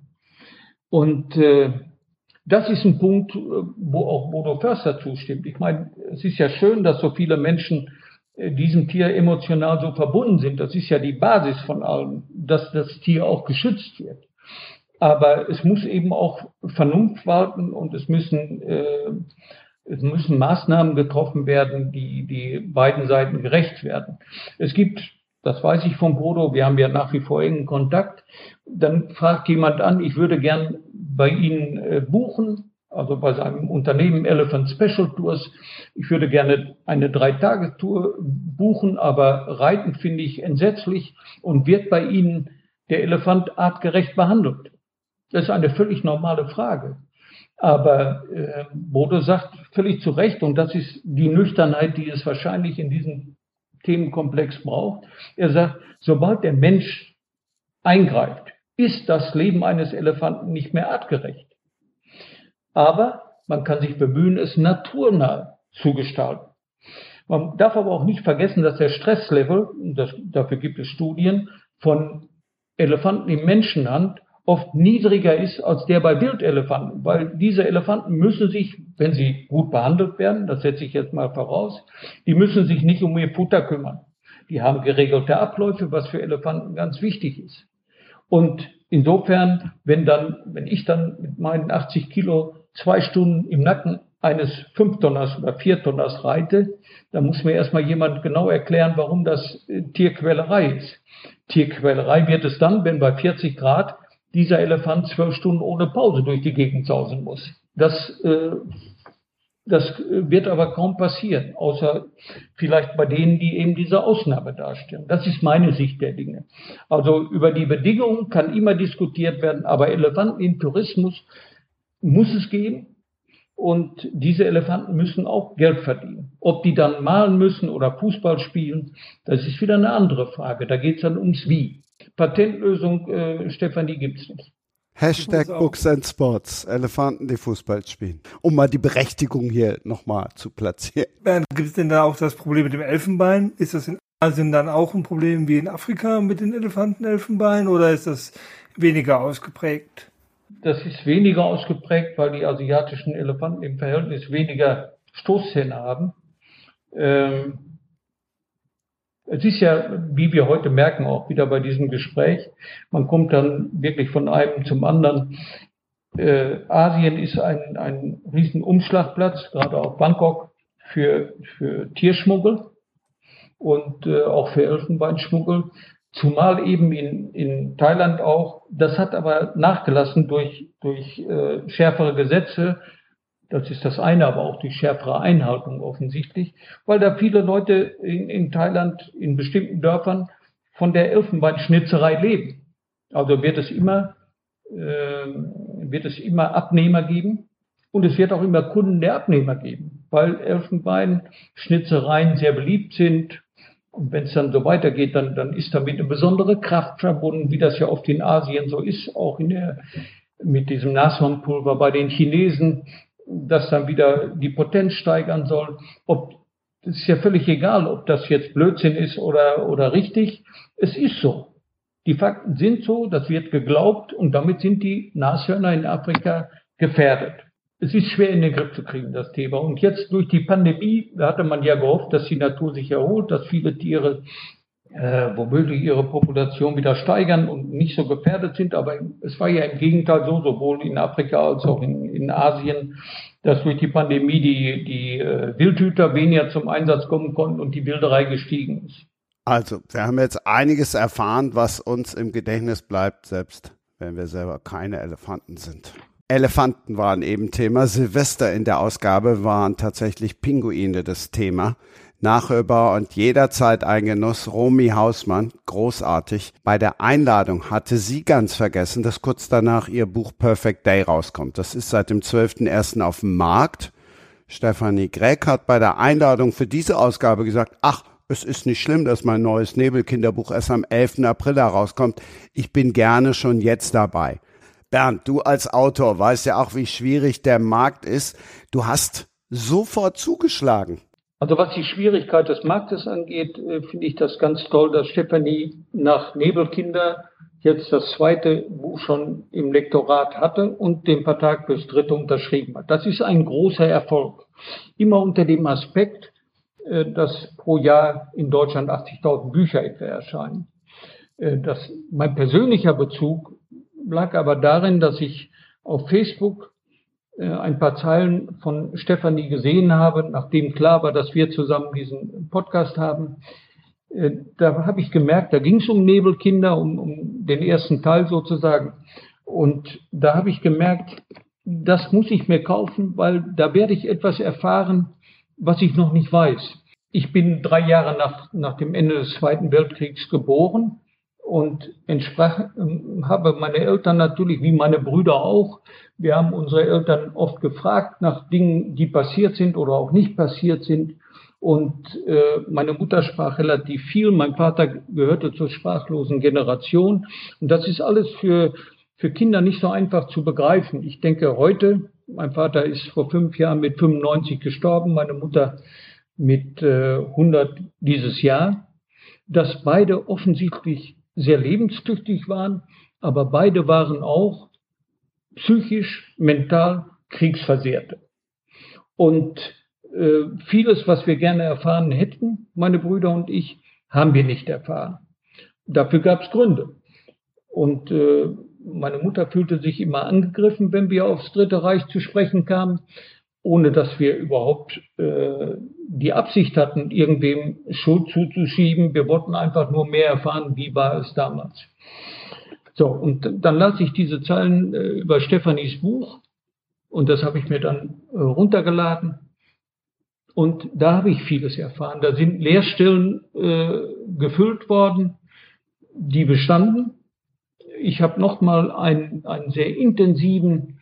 [SPEAKER 4] Und äh, das ist ein Punkt, äh, wo auch Bodo Förster zustimmt. Ich meine, es ist ja schön, dass so viele Menschen diesem Tier emotional so verbunden sind. Das ist ja die Basis von allem, dass das Tier auch geschützt wird. Aber es muss eben auch Vernunft walten und es müssen, äh, es müssen Maßnahmen getroffen werden, die, die beiden Seiten gerecht werden. Es gibt das weiß ich vom Bodo. Wir haben ja nach wie vor engen Kontakt. Dann fragt jemand an, ich würde gern bei Ihnen äh, buchen, also bei seinem Unternehmen Elephant Special Tours. Ich würde gerne eine Drei-Tage-Tour buchen, aber Reiten finde ich entsetzlich und wird bei Ihnen der Elefant artgerecht behandelt? Das ist eine völlig normale Frage. Aber äh, Bodo sagt völlig zu Recht, und das ist die Nüchternheit, die es wahrscheinlich in diesen Themenkomplex braucht. Er sagt, sobald der Mensch eingreift, ist das Leben eines Elefanten nicht mehr artgerecht. Aber man kann sich bemühen, es naturnah zu gestalten. Man darf aber auch nicht vergessen, dass der Stresslevel, das, dafür gibt es Studien, von Elefanten in Menschenhand oft niedriger ist als der bei Wildelefanten, weil diese Elefanten müssen sich, wenn sie gut behandelt werden, das setze ich jetzt mal voraus, die müssen sich nicht um ihr Futter kümmern. Die haben geregelte Abläufe, was für Elefanten ganz wichtig ist. Und insofern, wenn dann, wenn ich dann mit meinen 80 Kilo zwei Stunden im Nacken eines Fünftonners oder Viertonners reite, dann muss mir erstmal jemand genau erklären, warum das äh, Tierquälerei ist. Tierquälerei wird es dann, wenn bei 40 Grad dieser Elefant zwölf Stunden ohne Pause durch die Gegend sausen muss. Das, äh, das wird aber kaum passieren, außer vielleicht bei denen, die eben diese Ausnahme darstellen. Das ist meine Sicht der Dinge. Also über die Bedingungen kann immer diskutiert werden, aber Elefanten im Tourismus muss es geben. Und diese Elefanten müssen auch Geld verdienen. Ob die dann malen müssen oder Fußball spielen, das ist wieder eine andere Frage. Da geht es dann ums Wie. Patentlösung, äh, Stefanie, gibt es nicht.
[SPEAKER 2] Hashtag Books and Sports, Elefanten, die Fußball spielen. Um mal die Berechtigung hier nochmal zu platzieren.
[SPEAKER 5] Gibt es denn da auch das Problem mit dem Elfenbein? Ist das in Asien dann auch ein Problem wie in Afrika mit den Elefantenelfenbein oder ist das weniger ausgeprägt?
[SPEAKER 4] Das ist weniger ausgeprägt, weil die asiatischen Elefanten im Verhältnis weniger Stoßzähne haben. Ähm, es ist ja, wie wir heute merken, auch wieder bei diesem Gespräch, man kommt dann wirklich von einem zum anderen. Äh, Asien ist ein, ein riesen Umschlagplatz, gerade auch Bangkok, für, für Tierschmuggel und äh, auch für Elfenbeinschmuggel. Zumal eben in, in Thailand auch, das hat aber nachgelassen durch, durch äh, schärfere Gesetze. Das ist das eine, aber auch die schärfere Einhaltung offensichtlich, weil da viele Leute in, in Thailand, in bestimmten Dörfern von der Elfenbeinschnitzerei leben. Also wird es immer, äh, wird es immer Abnehmer geben und es wird auch immer Kunden der Abnehmer geben, weil Elfenbeinschnitzereien sehr beliebt sind und wenn es dann so weitergeht, dann, dann ist damit eine besondere Kraft verbunden, wie das ja oft in Asien so ist, auch in der, mit diesem Nashornpulver bei den Chinesen, das dann wieder die Potenz steigern soll. Ob, es ist ja völlig egal, ob das jetzt Blödsinn ist oder, oder richtig. Es ist so. Die Fakten sind so, das wird geglaubt und damit sind die Nashörner in Afrika gefährdet es ist schwer in den Griff zu kriegen, das Thema. Und jetzt durch die Pandemie, hatte man ja gehofft, dass die Natur sich erholt, dass viele Tiere äh, womöglich ihre Population wieder steigern und nicht so gefährdet sind. Aber es war ja im Gegenteil so, sowohl in Afrika als auch in, in Asien, dass durch die Pandemie die, die äh, Wildhüter weniger zum Einsatz kommen konnten und die Wilderei gestiegen ist.
[SPEAKER 2] Also, wir haben jetzt einiges erfahren, was uns im Gedächtnis bleibt, selbst wenn wir selber keine Elefanten sind. Elefanten waren eben Thema. Silvester in der Ausgabe waren tatsächlich Pinguine das Thema. Nachhörbar und jederzeit ein Genuss. Romy Hausmann, großartig. Bei der Einladung hatte sie ganz vergessen, dass kurz danach ihr Buch Perfect Day rauskommt. Das ist seit dem 12.01. auf dem Markt. Stefanie Gräck hat bei der Einladung für diese Ausgabe gesagt, ach, es ist nicht schlimm, dass mein neues Nebelkinderbuch erst am 11. April herauskommt. Ich bin gerne schon jetzt dabei. Bernd, du als Autor weißt ja auch, wie schwierig der Markt ist. Du hast sofort zugeschlagen.
[SPEAKER 4] Also was die Schwierigkeit des Marktes angeht, äh, finde ich das ganz toll, dass Stefanie nach Nebelkinder jetzt das zweite Buch schon im Lektorat hatte und den Vertrag fürs dritte unterschrieben hat. Das ist ein großer Erfolg. Immer unter dem Aspekt, äh, dass pro Jahr in Deutschland 80.000 Bücher etwa erscheinen. Äh, das, mein persönlicher Bezug lag aber darin, dass ich auf Facebook äh, ein paar Zeilen von Stefanie gesehen habe, nachdem klar war, dass wir zusammen diesen Podcast haben. Äh, da habe ich gemerkt, da ging es um Nebelkinder, um, um den ersten Teil sozusagen. Und da habe ich gemerkt, das muss ich mir kaufen, weil da werde ich etwas erfahren, was ich noch nicht weiß. Ich bin drei Jahre nach, nach dem Ende des Zweiten Weltkriegs geboren und entsprach, ähm, habe meine Eltern natürlich, wie meine Brüder auch, wir haben unsere Eltern oft gefragt nach Dingen, die passiert sind oder auch nicht passiert sind. Und äh, meine Mutter sprach relativ viel, mein Vater gehörte zur sprachlosen Generation. Und das ist alles für, für Kinder nicht so einfach zu begreifen. Ich denke heute, mein Vater ist vor fünf Jahren mit 95 gestorben, meine Mutter mit äh, 100 dieses Jahr, dass beide offensichtlich sehr lebenstüchtig waren, aber beide waren auch psychisch, mental Kriegsversehrte. Und äh, vieles, was wir gerne erfahren hätten, meine Brüder und ich, haben wir nicht erfahren. Dafür gab es Gründe. Und äh, meine Mutter fühlte sich immer angegriffen, wenn wir aufs Dritte Reich zu sprechen kamen. Ohne dass wir überhaupt äh, die Absicht hatten, irgendwem Schuld zuzuschieben. Wir wollten einfach nur mehr erfahren, wie war es damals. So, und dann las ich diese Zeilen äh, über Stefanis Buch und das habe ich mir dann äh, runtergeladen. Und da habe ich vieles erfahren. Da sind Leerstellen äh, gefüllt worden, die bestanden. Ich habe nochmal einen, einen sehr intensiven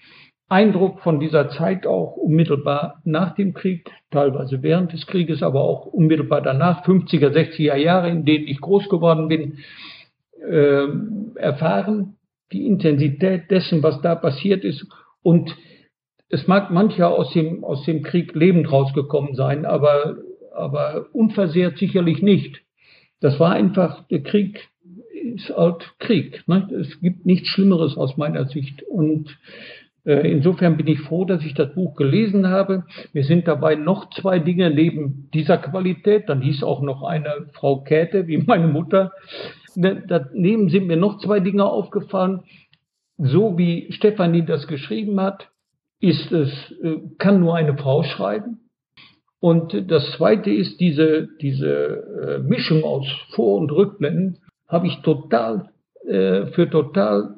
[SPEAKER 4] Eindruck von dieser Zeit auch unmittelbar nach dem Krieg, teilweise während des Krieges, aber auch unmittelbar danach, 50er, 60er Jahre, in denen ich groß geworden bin, äh, erfahren, die Intensität dessen, was da passiert ist. Und es mag mancher aus dem, aus dem Krieg lebend rausgekommen sein, aber, aber unversehrt sicherlich nicht. Das war einfach, der Krieg ist halt Krieg. Ne? Es gibt nichts Schlimmeres aus meiner Sicht. Und insofern bin ich froh, dass ich das Buch gelesen habe. Mir sind dabei noch zwei Dinge neben dieser Qualität, dann hieß auch noch eine Frau Käthe, wie meine Mutter. Ne, daneben sind mir noch zwei Dinge aufgefallen. So wie Stefanie das geschrieben hat, ist es, äh, kann nur eine Frau schreiben. Und das zweite ist diese, diese äh, Mischung aus Vor- und Rückblenden habe ich total, für total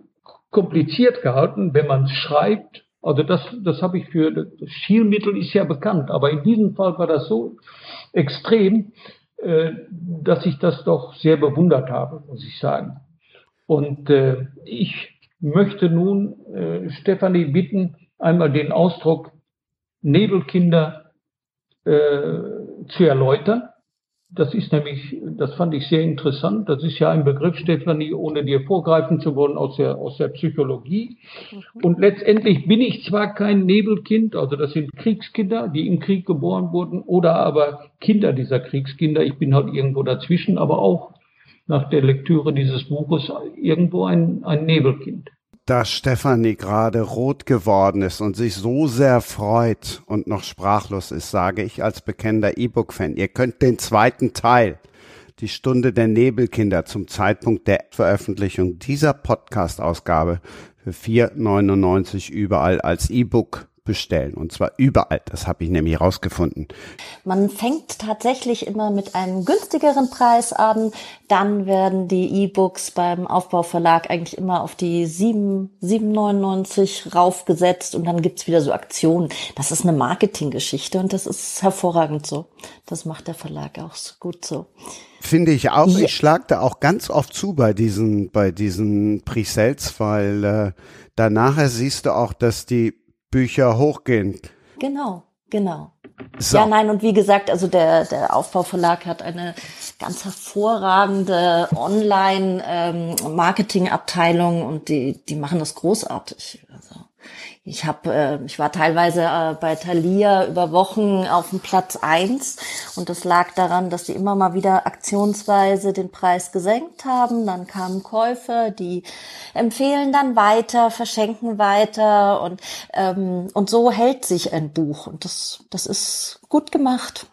[SPEAKER 4] kompliziert gehalten, wenn man schreibt. Also das, das habe ich für das Stilmittel ist ja bekannt, aber in diesem Fall war das so extrem, äh, dass ich das doch sehr bewundert habe, muss ich sagen. Und äh, ich möchte nun äh, Stefanie bitten, einmal den Ausdruck Nebelkinder äh, zu erläutern. Das ist nämlich, das fand ich sehr interessant. Das ist ja ein Begriff, Stefanie, ohne dir vorgreifen zu wollen, aus der, aus der Psychologie. Mhm. Und letztendlich bin ich zwar kein Nebelkind, also das sind Kriegskinder, die im Krieg geboren wurden, oder aber Kinder dieser Kriegskinder. Ich bin halt irgendwo dazwischen, aber auch nach der Lektüre dieses Buches irgendwo ein, ein Nebelkind
[SPEAKER 2] dass Stefanie gerade rot geworden ist und sich so sehr freut und noch sprachlos ist, sage ich als bekennender E-Book-Fan. Ihr könnt den zweiten Teil, die Stunde der Nebelkinder, zum Zeitpunkt der Veröffentlichung dieser Podcast-Ausgabe für 4,99 überall als E-Book bestellen. Und zwar überall. Das habe ich nämlich rausgefunden.
[SPEAKER 3] Man fängt tatsächlich immer mit einem günstigeren Preis an. Dann werden die E-Books beim Aufbauverlag eigentlich immer auf die 7, 7,99 raufgesetzt und dann gibt's wieder so Aktionen. Das ist eine Marketinggeschichte und das ist hervorragend so. Das macht der Verlag auch so gut so.
[SPEAKER 2] Finde ich auch. Ja. Ich schlag da auch ganz oft zu bei diesen, bei diesen Presets, weil äh, danach siehst du auch, dass die Bücher hochgehen.
[SPEAKER 3] Genau, genau. So. Ja, nein, und wie gesagt, also der, der Aufbauverlag hat eine ganz hervorragende Online-Marketing-Abteilung ähm, und die, die machen das großartig. Also ich habe, äh, ich war teilweise äh, bei Thalia über Wochen auf dem Platz eins und das lag daran, dass sie immer mal wieder aktionsweise den Preis gesenkt haben. Dann kamen Käufer, die empfehlen dann weiter, verschenken weiter und ähm, und so hält sich ein Buch und das das ist gut gemacht.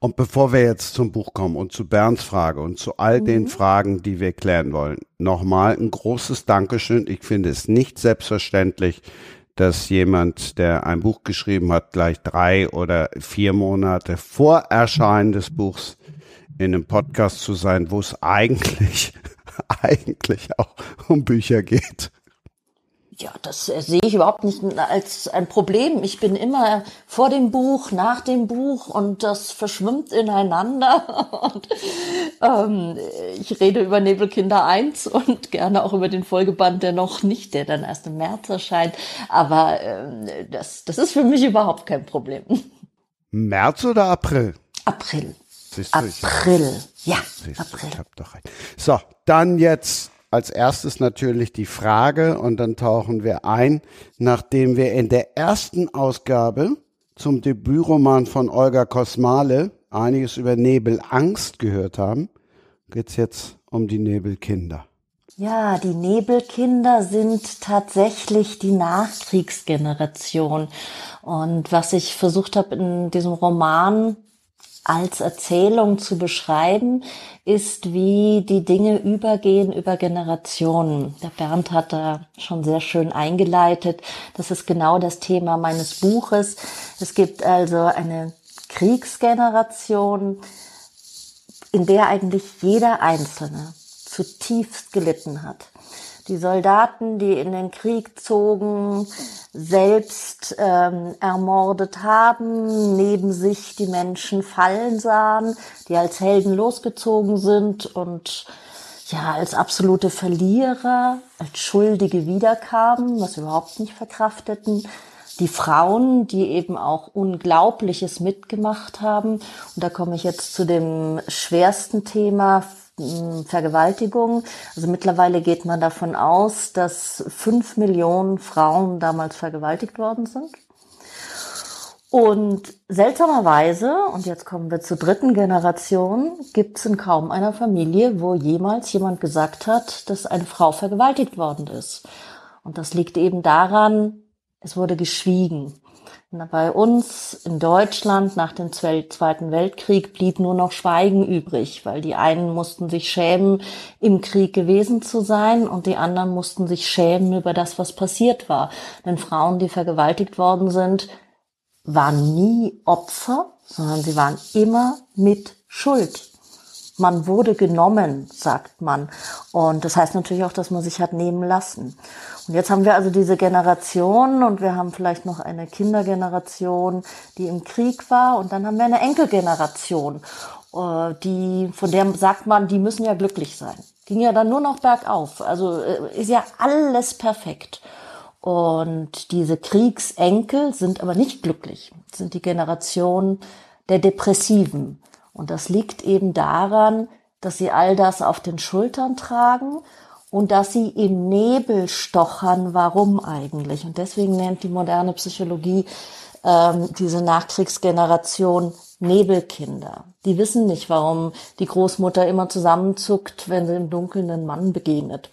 [SPEAKER 2] Und bevor wir jetzt zum Buch kommen und zu Bernds Frage und zu all mhm. den Fragen, die wir klären wollen, nochmal ein großes Dankeschön. Ich finde es nicht selbstverständlich, dass jemand, der ein Buch geschrieben hat, gleich drei oder vier Monate vor Erscheinen des Buchs in einem Podcast zu sein, wo es eigentlich, eigentlich auch um Bücher geht.
[SPEAKER 3] Ja, das äh, sehe ich überhaupt nicht als ein Problem. Ich bin immer vor dem Buch, nach dem Buch und das verschwimmt ineinander. Und, ähm, ich rede über Nebelkinder 1 und gerne auch über den Folgeband, der noch nicht, der dann erst im März erscheint. Aber ähm, das, das ist für mich überhaupt kein Problem.
[SPEAKER 2] März oder April?
[SPEAKER 3] April. April. Ja, April.
[SPEAKER 2] Ich hab doch ein. So, dann jetzt als erstes natürlich die Frage und dann tauchen wir ein, nachdem wir in der ersten Ausgabe zum Debütroman von Olga Kosmale einiges über Nebelangst gehört haben, geht's jetzt um die Nebelkinder.
[SPEAKER 3] Ja, die Nebelkinder sind tatsächlich die Nachkriegsgeneration. Und was ich versucht habe in diesem Roman als Erzählung zu beschreiben, ist, wie die Dinge übergehen über Generationen. Der Bernd hat da schon sehr schön eingeleitet. Das ist genau das Thema meines Buches. Es gibt also eine Kriegsgeneration, in der eigentlich jeder Einzelne zutiefst gelitten hat die Soldaten, die in den Krieg zogen, selbst ähm, ermordet haben, neben sich die Menschen fallen sahen, die als Helden losgezogen sind und ja, als absolute Verlierer, als Schuldige wiederkamen, was überhaupt nicht verkrafteten. Die Frauen, die eben auch Unglaubliches mitgemacht haben. Und da komme ich jetzt zu dem schwersten Thema Vergewaltigung. Also mittlerweile geht man davon aus, dass fünf Millionen Frauen damals vergewaltigt worden sind. Und seltsamerweise, und jetzt kommen wir zur dritten Generation, gibt es in kaum einer Familie, wo jemals jemand gesagt hat, dass eine Frau vergewaltigt worden ist. Und das liegt eben daran, es wurde geschwiegen. Bei uns in Deutschland nach dem Zweiten Weltkrieg blieb nur noch Schweigen übrig, weil die einen mussten sich schämen, im Krieg gewesen zu sein und die anderen mussten sich schämen über das, was passiert war. Denn Frauen, die vergewaltigt worden sind, waren nie Opfer, sondern sie waren immer mit Schuld. Man wurde genommen, sagt man. Und das heißt natürlich auch, dass man sich hat nehmen lassen. Und jetzt haben wir also diese Generation und wir haben vielleicht noch eine Kindergeneration, die im Krieg war und dann haben wir eine Enkelgeneration, äh, die, von der sagt man, die müssen ja glücklich sein. Ging ja dann nur noch bergauf. Also äh, ist ja alles perfekt. Und diese Kriegsenkel sind aber nicht glücklich, sind die Generation der Depressiven. Und das liegt eben daran, dass sie all das auf den Schultern tragen und dass sie im Nebel stochern, warum eigentlich. Und deswegen nennt die moderne Psychologie ähm, diese Nachkriegsgeneration Nebelkinder. Die wissen nicht, warum die Großmutter immer zusammenzuckt, wenn sie im Dunkeln einen Mann begegnet.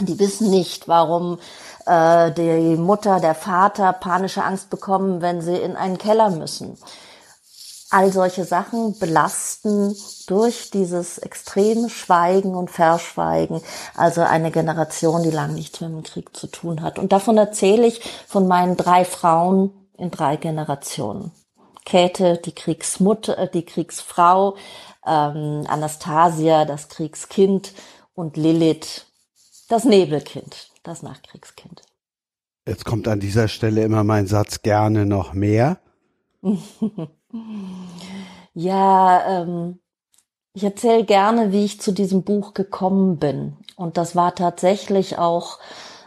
[SPEAKER 3] Die wissen nicht, warum äh, die Mutter, der Vater panische Angst bekommen, wenn sie in einen Keller müssen. All solche Sachen belasten durch dieses extreme Schweigen und Verschweigen, also eine Generation, die lang nichts mit dem Krieg zu tun hat. Und davon erzähle ich von meinen drei Frauen in drei Generationen. Käthe, die Kriegsmutter, äh, die Kriegsfrau, ähm, Anastasia, das Kriegskind und Lilith, das Nebelkind, das Nachkriegskind.
[SPEAKER 2] Jetzt kommt an dieser Stelle immer mein Satz gerne noch mehr.
[SPEAKER 3] Ja, ähm, ich erzähle gerne, wie ich zu diesem Buch gekommen bin. Und das war tatsächlich auch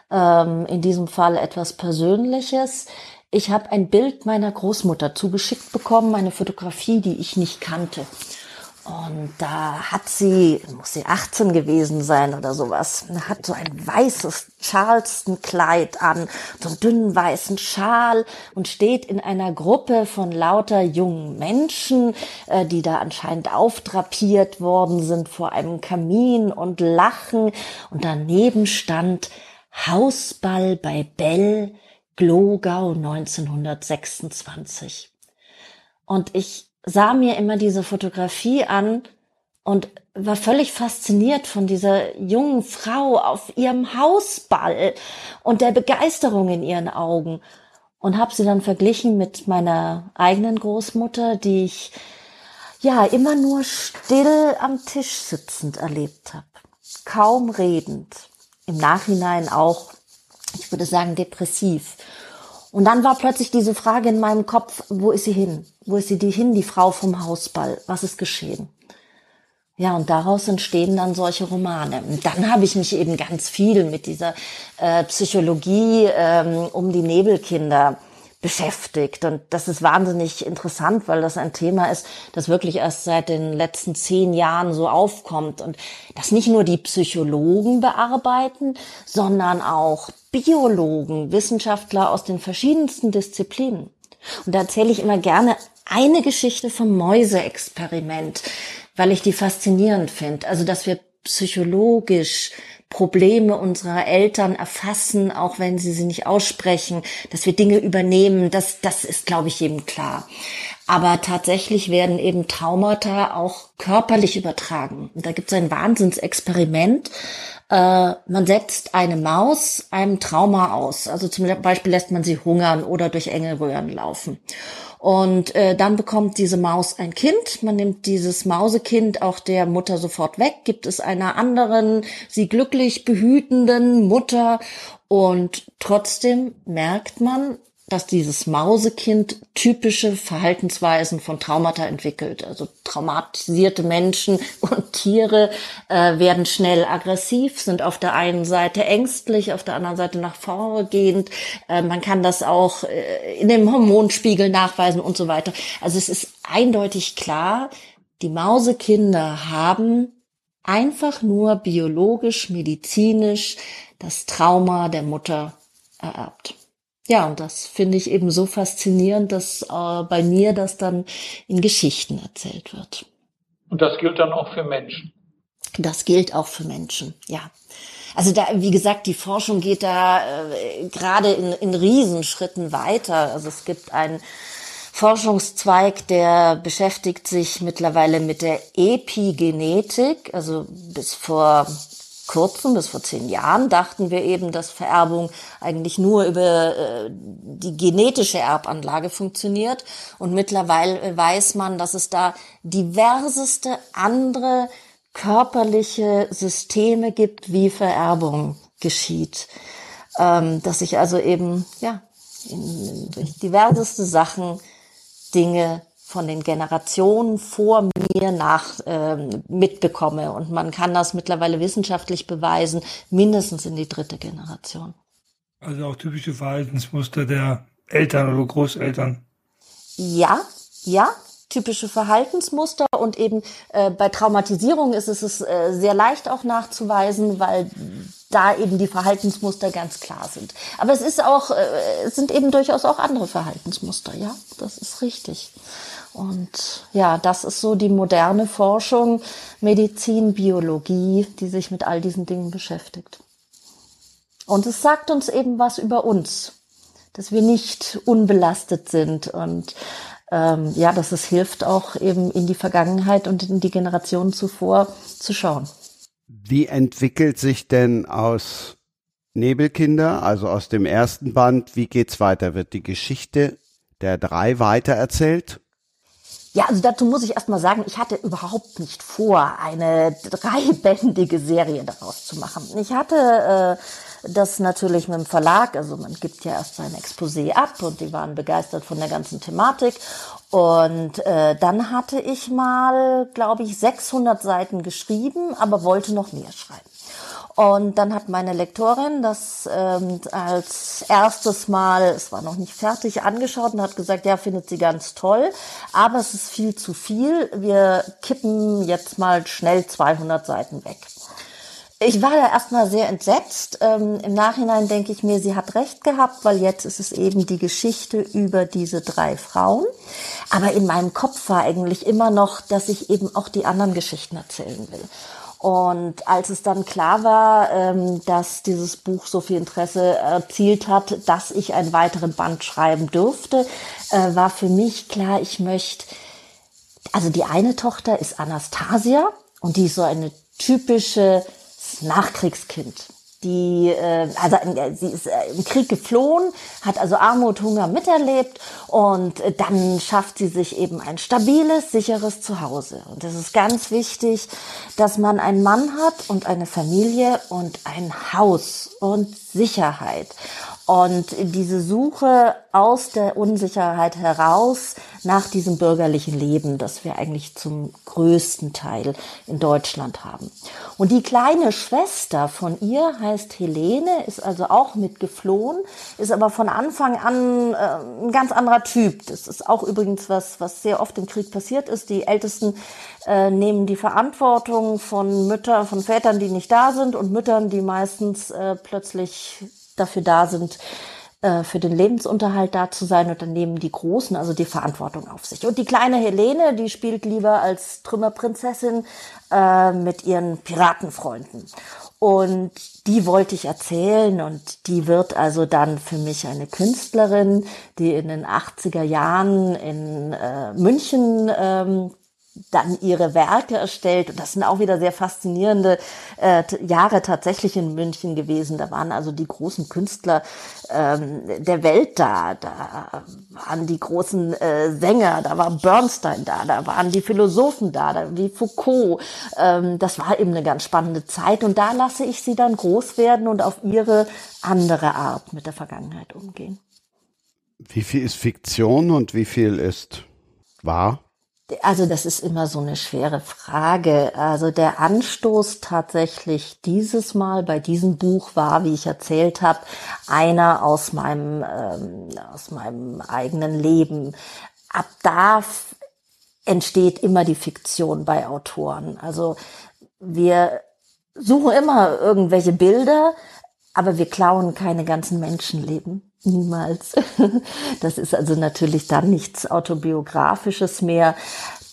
[SPEAKER 3] ähm, in diesem Fall etwas Persönliches. Ich habe ein Bild meiner Großmutter zugeschickt bekommen, eine Fotografie, die ich nicht kannte. Und da hat sie, muss sie 18 gewesen sein oder sowas, hat so ein weißes Charleston-Kleid an, so einen dünnen weißen Schal und steht in einer Gruppe von lauter jungen Menschen, äh, die da anscheinend aufdrapiert worden sind vor einem Kamin und lachen. Und daneben stand Hausball bei Bell, Glogau 1926. Und ich sah mir immer diese Fotografie an und war völlig fasziniert von dieser jungen Frau auf ihrem Hausball und der Begeisterung in ihren Augen und habe sie dann verglichen mit meiner eigenen Großmutter, die ich ja immer nur still am Tisch sitzend erlebt habe, kaum redend, im Nachhinein auch, ich würde sagen, depressiv. Und dann war plötzlich diese Frage in meinem Kopf, wo ist sie hin? Wo ist sie die hin, die Frau vom Hausball? Was ist geschehen? Ja, und daraus entstehen dann solche Romane. Und dann habe ich mich eben ganz viel mit dieser äh, Psychologie ähm, um die Nebelkinder beschäftigt. Und das ist wahnsinnig interessant, weil das ein Thema ist, das wirklich erst seit den letzten zehn Jahren so aufkommt. Und das nicht nur die Psychologen bearbeiten, sondern auch Biologen, Wissenschaftler aus den verschiedensten Disziplinen. Und da erzähle ich immer gerne eine Geschichte vom Mäuseexperiment, weil ich die faszinierend finde. Also, dass wir psychologisch Probleme unserer Eltern erfassen, auch wenn sie sie nicht aussprechen, dass wir Dinge übernehmen, das, das ist, glaube ich, jedem klar. Aber tatsächlich werden eben Traumata auch körperlich übertragen. Und da gibt es ein Wahnsinnsexperiment. Äh, man setzt eine Maus einem Trauma aus. Also zum Beispiel lässt man sie hungern oder durch enge Röhren laufen. Und äh, dann bekommt diese Maus ein Kind. Man nimmt dieses Mausekind auch der Mutter sofort weg, gibt es einer anderen, sie glücklich behütenden Mutter. Und trotzdem merkt man, dass dieses Mausekind typische Verhaltensweisen von Traumata entwickelt. Also traumatisierte Menschen und Tiere äh, werden schnell aggressiv, sind auf der einen Seite ängstlich, auf der anderen Seite nach vorne gehend. Äh, man kann das auch äh, in dem Hormonspiegel nachweisen und so weiter. Also es ist eindeutig klar, die Mausekinder haben einfach nur biologisch, medizinisch das Trauma der Mutter ererbt. Ja, und das finde ich eben so faszinierend, dass äh, bei mir das dann in Geschichten erzählt wird.
[SPEAKER 4] Und das gilt dann auch für Menschen.
[SPEAKER 3] Das gilt auch für Menschen, ja. Also da, wie gesagt, die Forschung geht da äh, gerade in, in Riesenschritten weiter. Also es gibt einen Forschungszweig, der beschäftigt sich mittlerweile mit der Epigenetik. Also bis vor kurzem, bis vor zehn Jahren, dachten wir eben, dass Vererbung eigentlich nur über äh, die genetische Erbanlage funktioniert. Und mittlerweile weiß man, dass es da diverseste andere körperliche Systeme gibt, wie Vererbung geschieht. Ähm, dass sich also eben, ja, in, durch diverseste Sachen Dinge von den Generationen vor mir nach äh, mitbekomme. Und man kann das mittlerweile wissenschaftlich beweisen, mindestens in die dritte Generation.
[SPEAKER 5] Also auch typische Verhaltensmuster der Eltern oder Großeltern.
[SPEAKER 3] Ja, ja, typische Verhaltensmuster und eben äh, bei Traumatisierung ist es äh, sehr leicht auch nachzuweisen, weil da eben die Verhaltensmuster ganz klar sind. Aber es ist auch, äh, es sind eben durchaus auch andere Verhaltensmuster, ja, das ist richtig. Und ja, das ist so die moderne Forschung, Medizin, Biologie, die sich mit all diesen Dingen beschäftigt. Und es sagt uns eben was über uns, dass wir nicht unbelastet sind und ähm, ja, dass es hilft auch eben in die Vergangenheit und in die Generationen zuvor zu schauen.
[SPEAKER 2] Wie entwickelt sich denn aus Nebelkinder, also aus dem ersten Band, wie geht's weiter? Wird die Geschichte der drei weitererzählt?
[SPEAKER 3] Ja, also dazu muss ich erstmal sagen, ich hatte überhaupt nicht vor, eine dreibändige Serie daraus zu machen. Ich hatte äh, das natürlich mit dem Verlag, also man gibt ja erst sein Exposé ab und die waren begeistert von der ganzen Thematik. Und äh, dann hatte ich mal, glaube ich, 600 Seiten geschrieben, aber wollte noch mehr schreiben. Und dann hat meine Lektorin das ähm, als erstes Mal, es war noch nicht fertig, angeschaut und hat gesagt, ja, findet sie ganz toll, aber es ist viel zu viel. Wir kippen jetzt mal schnell 200 Seiten weg. Ich war da erstmal sehr entsetzt. Ähm, Im Nachhinein denke ich mir, sie hat recht gehabt, weil jetzt ist es eben die Geschichte über diese drei Frauen. Aber in meinem Kopf war eigentlich immer noch, dass ich eben auch die anderen Geschichten erzählen will. Und als es dann klar war, ähm, dass dieses Buch so viel Interesse erzielt hat, dass ich einen weiteren Band schreiben dürfte, äh, war für mich klar, ich möchte, also die eine Tochter ist Anastasia und die ist so eine typische Nachkriegskind die, äh, also sie ist äh, im Krieg geflohen, hat also Armut, Hunger miterlebt und äh, dann schafft sie sich eben ein stabiles, sicheres Zuhause. Und es ist ganz wichtig, dass man einen Mann hat und eine Familie und ein Haus und Sicherheit. Und diese Suche aus der Unsicherheit heraus nach diesem bürgerlichen Leben, das wir eigentlich zum größten Teil in Deutschland haben. Und die kleine Schwester von ihr heißt Helene, ist also auch mitgeflohen, ist aber von Anfang an äh, ein ganz anderer Typ. Das ist auch übrigens was, was sehr oft im Krieg passiert ist. Die Ältesten äh, nehmen die Verantwortung von Müttern, von Vätern, die nicht da sind und Müttern, die meistens äh, plötzlich dafür da sind, äh, für den Lebensunterhalt da zu sein und dann nehmen die Großen also die Verantwortung auf sich. Und die kleine Helene, die spielt lieber als Trümmerprinzessin äh, mit ihren Piratenfreunden. Und die wollte ich erzählen und die wird also dann für mich eine Künstlerin, die in den 80er Jahren in äh, München ähm, dann ihre Werke erstellt. Und das sind auch wieder sehr faszinierende äh, Jahre tatsächlich in München gewesen. Da waren also die großen Künstler ähm, der Welt da. Da waren die großen äh, Sänger, da war Bernstein da, da waren die Philosophen da, da wie Foucault. Ähm, das war eben eine ganz spannende Zeit. Und da lasse ich sie dann groß werden und auf ihre andere Art mit der Vergangenheit umgehen.
[SPEAKER 2] Wie viel ist Fiktion und wie viel ist wahr?
[SPEAKER 3] Also das ist immer so eine schwere Frage. Also der Anstoß tatsächlich dieses Mal bei diesem Buch war, wie ich erzählt habe, einer aus meinem ähm, aus meinem eigenen Leben. Ab da entsteht immer die Fiktion bei Autoren. Also wir suchen immer irgendwelche Bilder, aber wir klauen keine ganzen Menschenleben. Niemals. Das ist also natürlich dann nichts Autobiografisches mehr.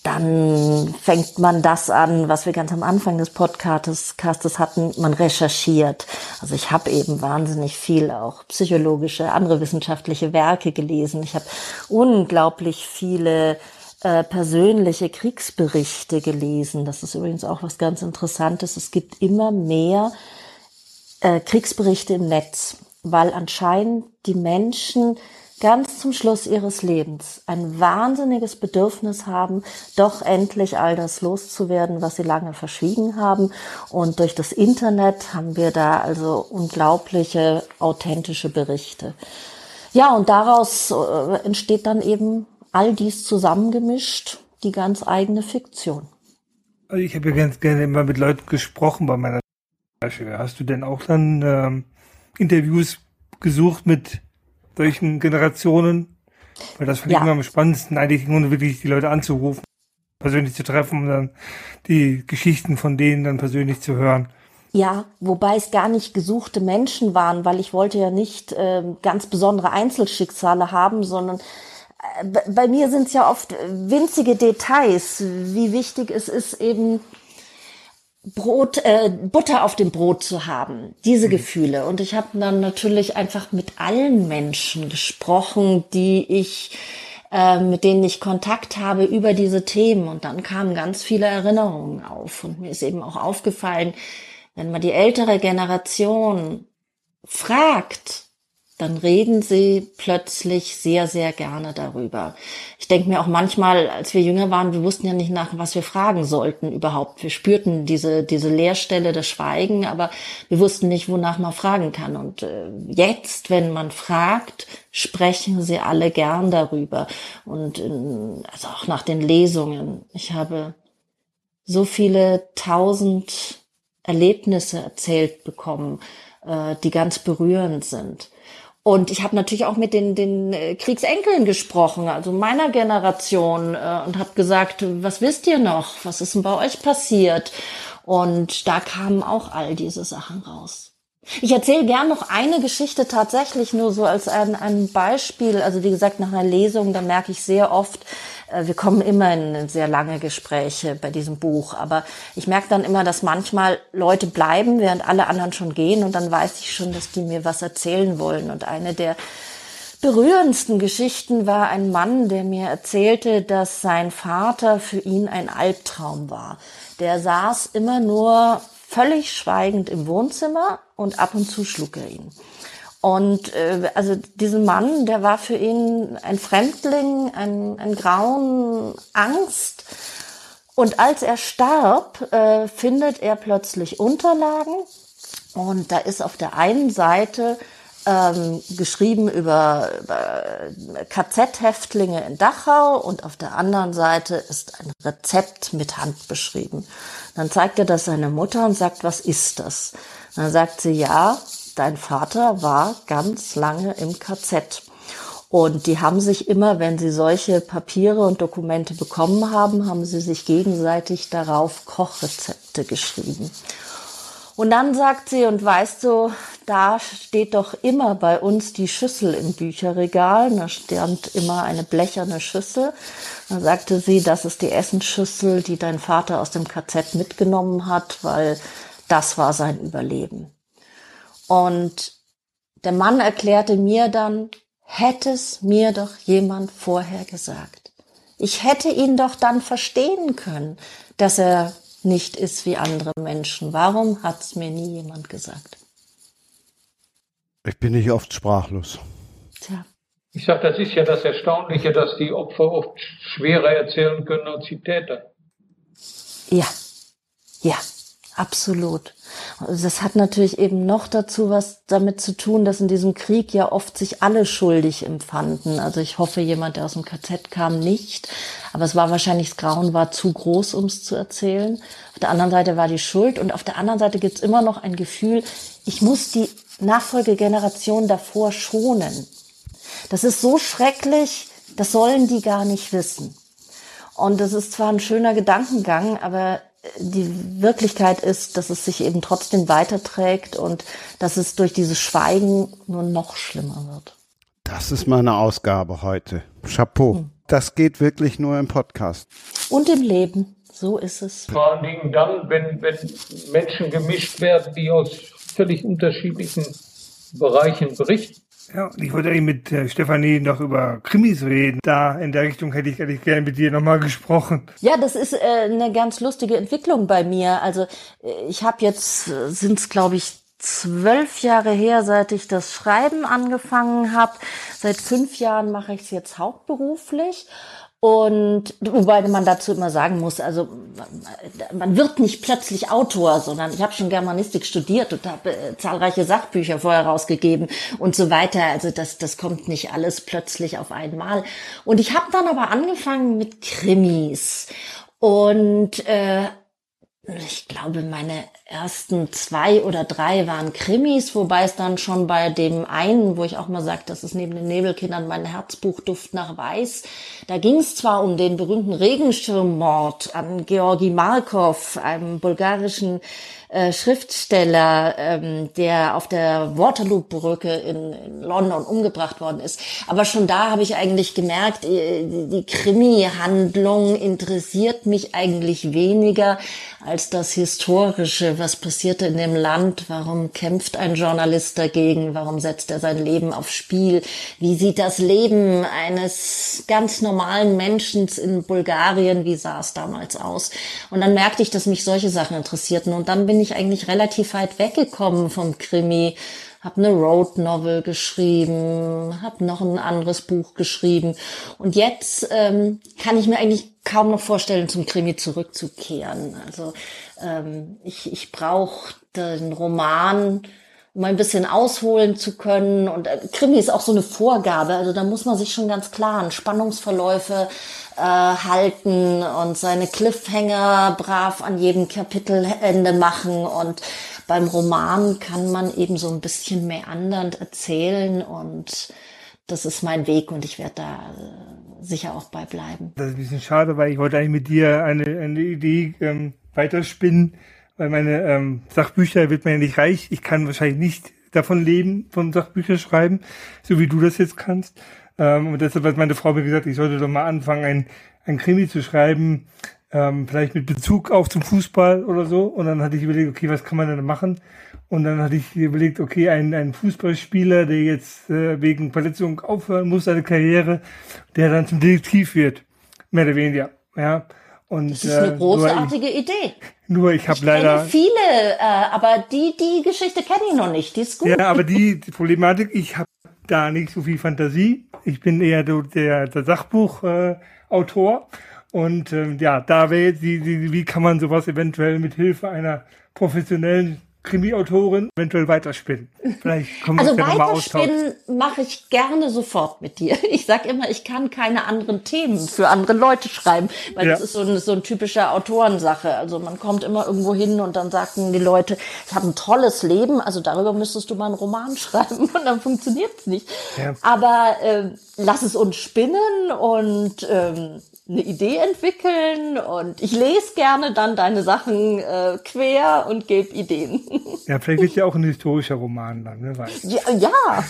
[SPEAKER 3] Dann fängt man das an, was wir ganz am Anfang des Podcastes hatten, man recherchiert. Also ich habe eben wahnsinnig viel auch psychologische, andere wissenschaftliche Werke gelesen. Ich habe unglaublich viele äh, persönliche Kriegsberichte gelesen. Das ist übrigens auch was ganz Interessantes. Es gibt immer mehr äh, Kriegsberichte im Netz weil anscheinend die Menschen ganz zum Schluss ihres Lebens ein wahnsinniges Bedürfnis haben, doch endlich all das loszuwerden, was sie lange verschwiegen haben. Und durch das Internet haben wir da also unglaubliche, authentische Berichte. Ja, und daraus äh, entsteht dann eben all dies zusammengemischt, die ganz eigene Fiktion.
[SPEAKER 5] Also ich habe ja ganz gerne immer mit Leuten gesprochen bei meiner Recherche. Hast du denn auch dann ähm, Interviews gesucht mit solchen Generationen? Weil das fand ja. ich immer am spannendsten, eigentlich nur wirklich die Leute anzurufen, persönlich zu treffen und dann die Geschichten von denen dann persönlich zu hören.
[SPEAKER 3] Ja, wobei es gar nicht gesuchte Menschen waren, weil ich wollte ja nicht äh, ganz besondere Einzelschicksale haben, sondern äh, bei mir sind es ja oft winzige Details, wie wichtig es ist, eben Brot, äh, Butter auf dem Brot zu haben, diese mhm. Gefühle. Und ich habe dann natürlich einfach mit allen Menschen gesprochen, die ich, äh, mit denen ich Kontakt habe über diese Themen. Und dann kamen ganz viele Erinnerungen auf. Und mir ist eben auch aufgefallen, wenn man die ältere Generation fragt, dann reden sie plötzlich sehr, sehr gerne darüber. Ich denke mir auch manchmal, als wir jünger waren, wir wussten ja nicht nach, was wir fragen sollten überhaupt. Wir spürten diese, diese Leerstelle, das Schweigen, aber wir wussten nicht, wonach man fragen kann. Und äh, jetzt, wenn man fragt, sprechen sie alle gern darüber. Und in, also auch nach den Lesungen. Ich habe so viele tausend Erlebnisse erzählt bekommen, äh, die ganz berührend sind. Und ich habe natürlich auch mit den, den äh, Kriegsenkeln gesprochen, also meiner Generation, äh, und habe gesagt, was wisst ihr noch? Was ist denn bei euch passiert? Und da kamen auch all diese Sachen raus. Ich erzähle gern noch eine Geschichte tatsächlich nur so als ein, ein Beispiel. Also wie gesagt, nach einer Lesung, da merke ich sehr oft, wir kommen immer in sehr lange Gespräche bei diesem Buch. Aber ich merke dann immer, dass manchmal Leute bleiben, während alle anderen schon gehen. Und dann weiß ich schon, dass die mir was erzählen wollen. Und eine der berührendsten Geschichten war ein Mann, der mir erzählte, dass sein Vater für ihn ein Albtraum war. Der saß immer nur völlig schweigend im Wohnzimmer und ab und zu schlug er ihn. Und äh, also diesen Mann, der war für ihn ein Fremdling, ein, ein Grauen, Angst. Und als er starb, äh, findet er plötzlich Unterlagen. Und da ist auf der einen Seite ähm, geschrieben über, über KZ-Häftlinge in Dachau und auf der anderen Seite ist ein Rezept mit Hand beschrieben. Dann zeigt er das seine Mutter und sagt, was ist das? Dann sagt sie, ja, dein Vater war ganz lange im KZ. Und die haben sich immer, wenn sie solche Papiere und Dokumente bekommen haben, haben sie sich gegenseitig darauf Kochrezepte geschrieben. Und dann sagt sie, und weißt du, da steht doch immer bei uns die Schüssel im Bücherregal. Da stand immer eine blecherne Schüssel. Dann sagte sie, das ist die Essensschüssel, die dein Vater aus dem KZ mitgenommen hat, weil das war sein Überleben. Und der Mann erklärte mir dann, hätte es mir doch jemand vorher gesagt. Ich hätte ihn doch dann verstehen können, dass er nicht ist wie andere Menschen. Warum hat es mir nie jemand gesagt?
[SPEAKER 2] Ich bin nicht oft sprachlos.
[SPEAKER 3] Tja.
[SPEAKER 4] Ich sage, das ist ja das Erstaunliche, dass die Opfer oft schwerer erzählen können als die Täter.
[SPEAKER 3] Ja, ja, absolut. Das hat natürlich eben noch dazu was damit zu tun, dass in diesem Krieg ja oft sich alle schuldig empfanden. Also ich hoffe, jemand, der aus dem KZ kam, nicht. Aber es war wahrscheinlich, das Grauen war zu groß, um es zu erzählen. Auf der anderen Seite war die Schuld und auf der anderen Seite gibt es immer noch ein Gefühl, ich muss die Nachfolgegeneration davor schonen. Das ist so schrecklich, das sollen die gar nicht wissen. Und das ist zwar ein schöner Gedankengang, aber die Wirklichkeit ist, dass es sich eben trotzdem weiterträgt und dass es durch dieses Schweigen nur noch schlimmer wird.
[SPEAKER 2] Das ist meine Ausgabe heute. Chapeau. Hm. Das geht wirklich nur im Podcast.
[SPEAKER 3] Und im Leben. So ist es.
[SPEAKER 4] Vor allen Dingen dann, wenn, wenn Menschen gemischt werden, die aus völlig unterschiedlichen Bereichen berichten.
[SPEAKER 5] Ja, und ich wollte eigentlich mit äh, Stefanie noch über Krimis reden. Da in der Richtung hätte ich eigentlich gerne mit dir nochmal gesprochen.
[SPEAKER 3] Ja, das ist äh, eine ganz lustige Entwicklung bei mir. Also äh, ich habe jetzt, äh, sind es glaube ich zwölf Jahre her, seit ich das Schreiben angefangen habe. Seit fünf Jahren mache ich es jetzt hauptberuflich. Und wobei man dazu immer sagen muss, also man wird nicht plötzlich Autor, sondern ich habe schon Germanistik studiert und habe äh, zahlreiche Sachbücher vorher rausgegeben und so weiter. Also das, das kommt nicht alles plötzlich auf einmal. Und ich habe dann aber angefangen mit Krimis und äh, ich glaube, meine ersten zwei oder drei waren Krimis, wobei es dann schon bei dem einen, wo ich auch mal sage, das ist neben den Nebelkindern mein Herzbuchduft nach Weiß, da ging es zwar um den berühmten Regenschirmmord an Georgi Markov, einem bulgarischen äh, Schriftsteller, ähm, der auf der Waterloo-Brücke in, in, London umgebracht worden ist. Aber schon da habe ich eigentlich gemerkt, äh, die, die Krimi-Handlung interessiert mich eigentlich weniger als das Historische. Was passierte in dem Land? Warum kämpft ein Journalist dagegen? Warum setzt er sein Leben aufs Spiel? Wie sieht das Leben eines ganz normalen Menschen in Bulgarien, wie sah es damals aus? Und dann merkte ich, dass mich solche Sachen interessierten. Und dann bin ich ich eigentlich relativ weit weggekommen vom Krimi. Hab eine Road Novel geschrieben, hab noch ein anderes Buch geschrieben und jetzt ähm, kann ich mir eigentlich kaum noch vorstellen, zum Krimi zurückzukehren. Also ähm, ich, ich brauche den Roman, um ein bisschen ausholen zu können. Und äh, Krimi ist auch so eine Vorgabe. Also da muss man sich schon ganz klar an Spannungsverläufe äh, halten und seine Cliffhanger brav an jedem Kapitelende machen. Und beim Roman kann man eben so ein bisschen mehr andernd erzählen und das ist mein Weg und ich werde da äh, sicher auch bei bleiben.
[SPEAKER 5] Das ist ein bisschen schade, weil ich wollte eigentlich mit dir eine, eine Idee ähm, weiterspinnen, weil meine ähm, Sachbücher wird man ja nicht reich. Ich kann wahrscheinlich nicht davon leben, von Sachbüchern schreiben, so wie du das jetzt kannst. Ähm, und deshalb hat meine Frau mir gesagt, ich sollte doch mal anfangen, ein, ein Krimi zu schreiben, ähm, vielleicht mit Bezug auf zum Fußball oder so. Und dann hatte ich überlegt, okay, was kann man denn machen? Und dann hatte ich überlegt, okay, ein, ein Fußballspieler, der jetzt äh, wegen Verletzung aufhören muss, seine Karriere, der dann zum Detektiv wird. Mehr oder weniger, ja. Und,
[SPEAKER 3] das ist eine äh, großartige
[SPEAKER 5] ich,
[SPEAKER 3] Idee.
[SPEAKER 5] Nur ich habe leider
[SPEAKER 3] viele, äh, aber die die Geschichte kenne ich noch nicht. Die ist gut.
[SPEAKER 5] Ja, aber die, die Problematik, ich habe da nicht so viel Fantasie. Ich bin eher der, der Sachbuchautor. Äh, und ähm, ja, da wäre jetzt die, die, wie kann man sowas eventuell mit Hilfe einer professionellen Krimi-Autorin eventuell weiterspinnen. Vielleicht kommen wir
[SPEAKER 3] also
[SPEAKER 5] ja
[SPEAKER 3] weiterspinnen mache ich gerne sofort mit dir. Ich sag immer, ich kann keine anderen Themen für andere Leute schreiben, weil ja. das ist so eine, so eine typische Autorensache. Also man kommt immer irgendwo hin und dann sagen die Leute, ich habe ein tolles Leben, also darüber müsstest du mal einen Roman schreiben und dann funktioniert's nicht. Ja. Aber äh, lass es uns spinnen und ähm, eine Idee entwickeln und ich lese gerne dann deine Sachen äh, quer und gebe Ideen.
[SPEAKER 5] Ja, vielleicht wird ja auch ein historischer Roman dann, wer weiß.
[SPEAKER 3] Ja, ja.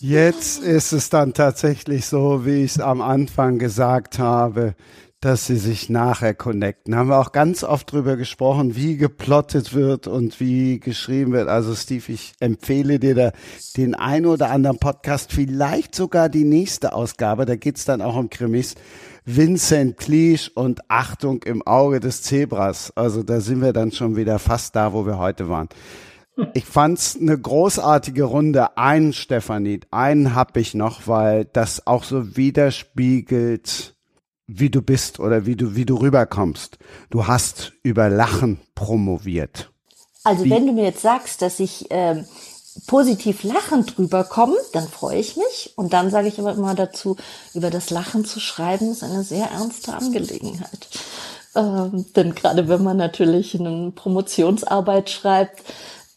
[SPEAKER 2] Jetzt ist es dann tatsächlich so, wie ich es am Anfang gesagt habe, dass sie sich nachher connecten. Haben wir auch ganz oft drüber gesprochen, wie geplottet wird und wie geschrieben wird. Also Steve, ich empfehle dir da den ein oder anderen Podcast, vielleicht sogar die nächste Ausgabe. Da geht's dann auch um Krimis. Vincent Cleach und Achtung im Auge des Zebras. Also da sind wir dann schon wieder fast da, wo wir heute waren. Ich fand's eine großartige Runde. Einen Stefanie, einen hab ich noch, weil das auch so widerspiegelt, wie du bist oder wie du, wie du rüberkommst. Du hast über Lachen promoviert.
[SPEAKER 3] Also
[SPEAKER 2] Wie-
[SPEAKER 3] wenn du mir jetzt sagst, dass ich ähm, positiv lachend rüberkomme, dann freue ich mich. Und dann sage ich aber immer dazu, über das Lachen zu schreiben, ist eine sehr ernste Angelegenheit. Ähm, denn gerade wenn man natürlich eine Promotionsarbeit schreibt,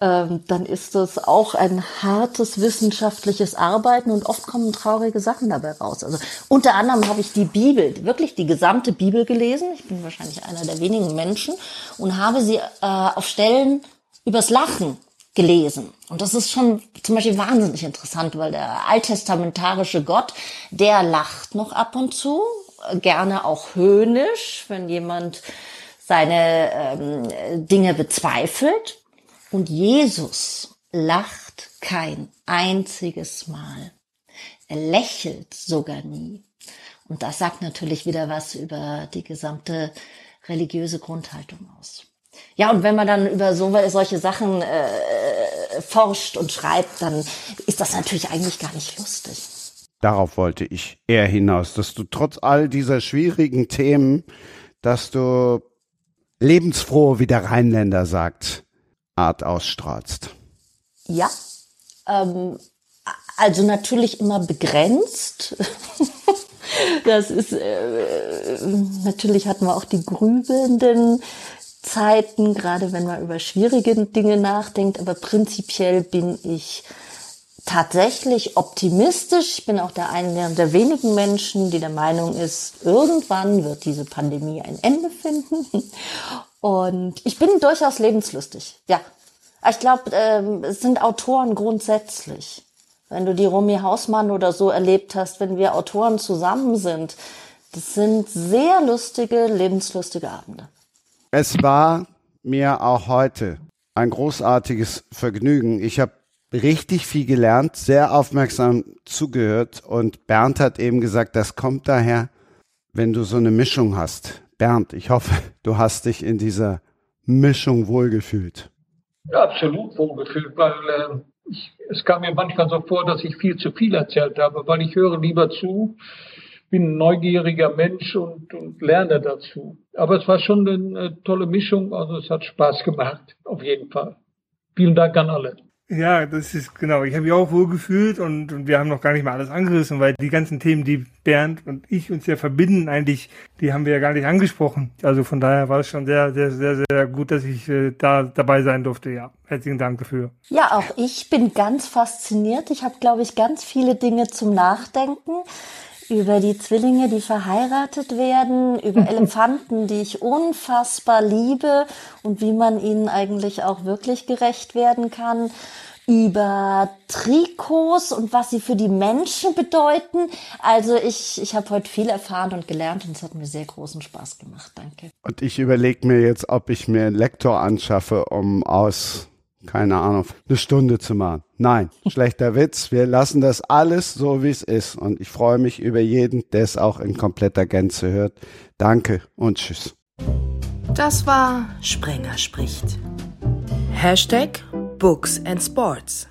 [SPEAKER 3] dann ist das auch ein hartes wissenschaftliches Arbeiten und oft kommen traurige Sachen dabei raus. Also unter anderem habe ich die Bibel, wirklich die gesamte Bibel gelesen. Ich bin wahrscheinlich einer der wenigen Menschen und habe sie äh, auf Stellen übers Lachen gelesen. Und das ist schon zum Beispiel wahnsinnig interessant, weil der alttestamentarische Gott, der lacht noch ab und zu, äh, gerne auch höhnisch, wenn jemand seine ähm, Dinge bezweifelt. Und Jesus lacht kein einziges Mal. Er lächelt sogar nie. Und das sagt natürlich wieder was über die gesamte religiöse Grundhaltung aus. Ja, und wenn man dann über so, solche Sachen äh, forscht und schreibt, dann ist das natürlich eigentlich gar nicht lustig.
[SPEAKER 2] Darauf wollte ich eher hinaus, dass du trotz all dieser schwierigen Themen, dass du lebensfroh, wie der Rheinländer sagt, Art ausstrahlst.
[SPEAKER 3] Ja, ähm, also natürlich immer begrenzt. das ist, äh, natürlich hatten wir auch die grübelnden Zeiten, gerade wenn man über schwierige Dinge nachdenkt, aber prinzipiell bin ich tatsächlich optimistisch. Ich bin auch der einer der wenigen Menschen, die der Meinung ist, irgendwann wird diese Pandemie ein Ende finden. Und ich bin durchaus lebenslustig. Ja, ich glaube, ähm, es sind Autoren grundsätzlich. Wenn du die Romy Hausmann oder so erlebt hast, wenn wir Autoren zusammen sind, das sind sehr lustige, lebenslustige Abende.
[SPEAKER 2] Es war mir auch heute ein großartiges Vergnügen. Ich habe richtig viel gelernt, sehr aufmerksam zugehört und Bernd hat eben gesagt, das kommt daher, wenn du so eine Mischung hast. Bernd, ich hoffe, du hast dich in dieser Mischung wohlgefühlt.
[SPEAKER 4] Ja, absolut wohlgefühlt, weil äh, ich, es kam mir manchmal so vor, dass ich viel zu viel erzählt habe, weil ich höre lieber zu, bin ein neugieriger Mensch und, und lerne dazu. Aber es war schon eine tolle Mischung, also es hat Spaß gemacht, auf jeden Fall. Vielen Dank an alle.
[SPEAKER 5] Ja, das ist genau. Ich habe mich auch wohl gefühlt und, und wir haben noch gar nicht mal alles angerissen, weil die ganzen Themen, die Bernd und ich uns ja verbinden, eigentlich, die haben wir ja gar nicht angesprochen. Also von daher war es schon sehr, sehr, sehr, sehr gut, dass ich äh, da dabei sein durfte. Ja, herzlichen Dank dafür.
[SPEAKER 3] Ja, auch ich bin ganz fasziniert. Ich habe, glaube ich, ganz viele Dinge zum Nachdenken über die Zwillinge, die verheiratet werden, über Elefanten, die ich unfassbar liebe und wie man ihnen eigentlich auch wirklich gerecht werden kann, über Trikots und was sie für die Menschen bedeuten. Also ich, ich habe heute viel erfahren und gelernt und es hat mir sehr großen Spaß gemacht. Danke.
[SPEAKER 2] Und ich überlege mir jetzt, ob ich mir einen Lektor anschaffe, um aus, keine Ahnung, eine Stunde zu machen. Nein, schlechter Witz. Wir lassen das alles so, wie es ist. Und ich freue mich über jeden, der es auch in kompletter Gänze hört. Danke und tschüss.
[SPEAKER 1] Das war Sprenger spricht. Hashtag Books and Sports.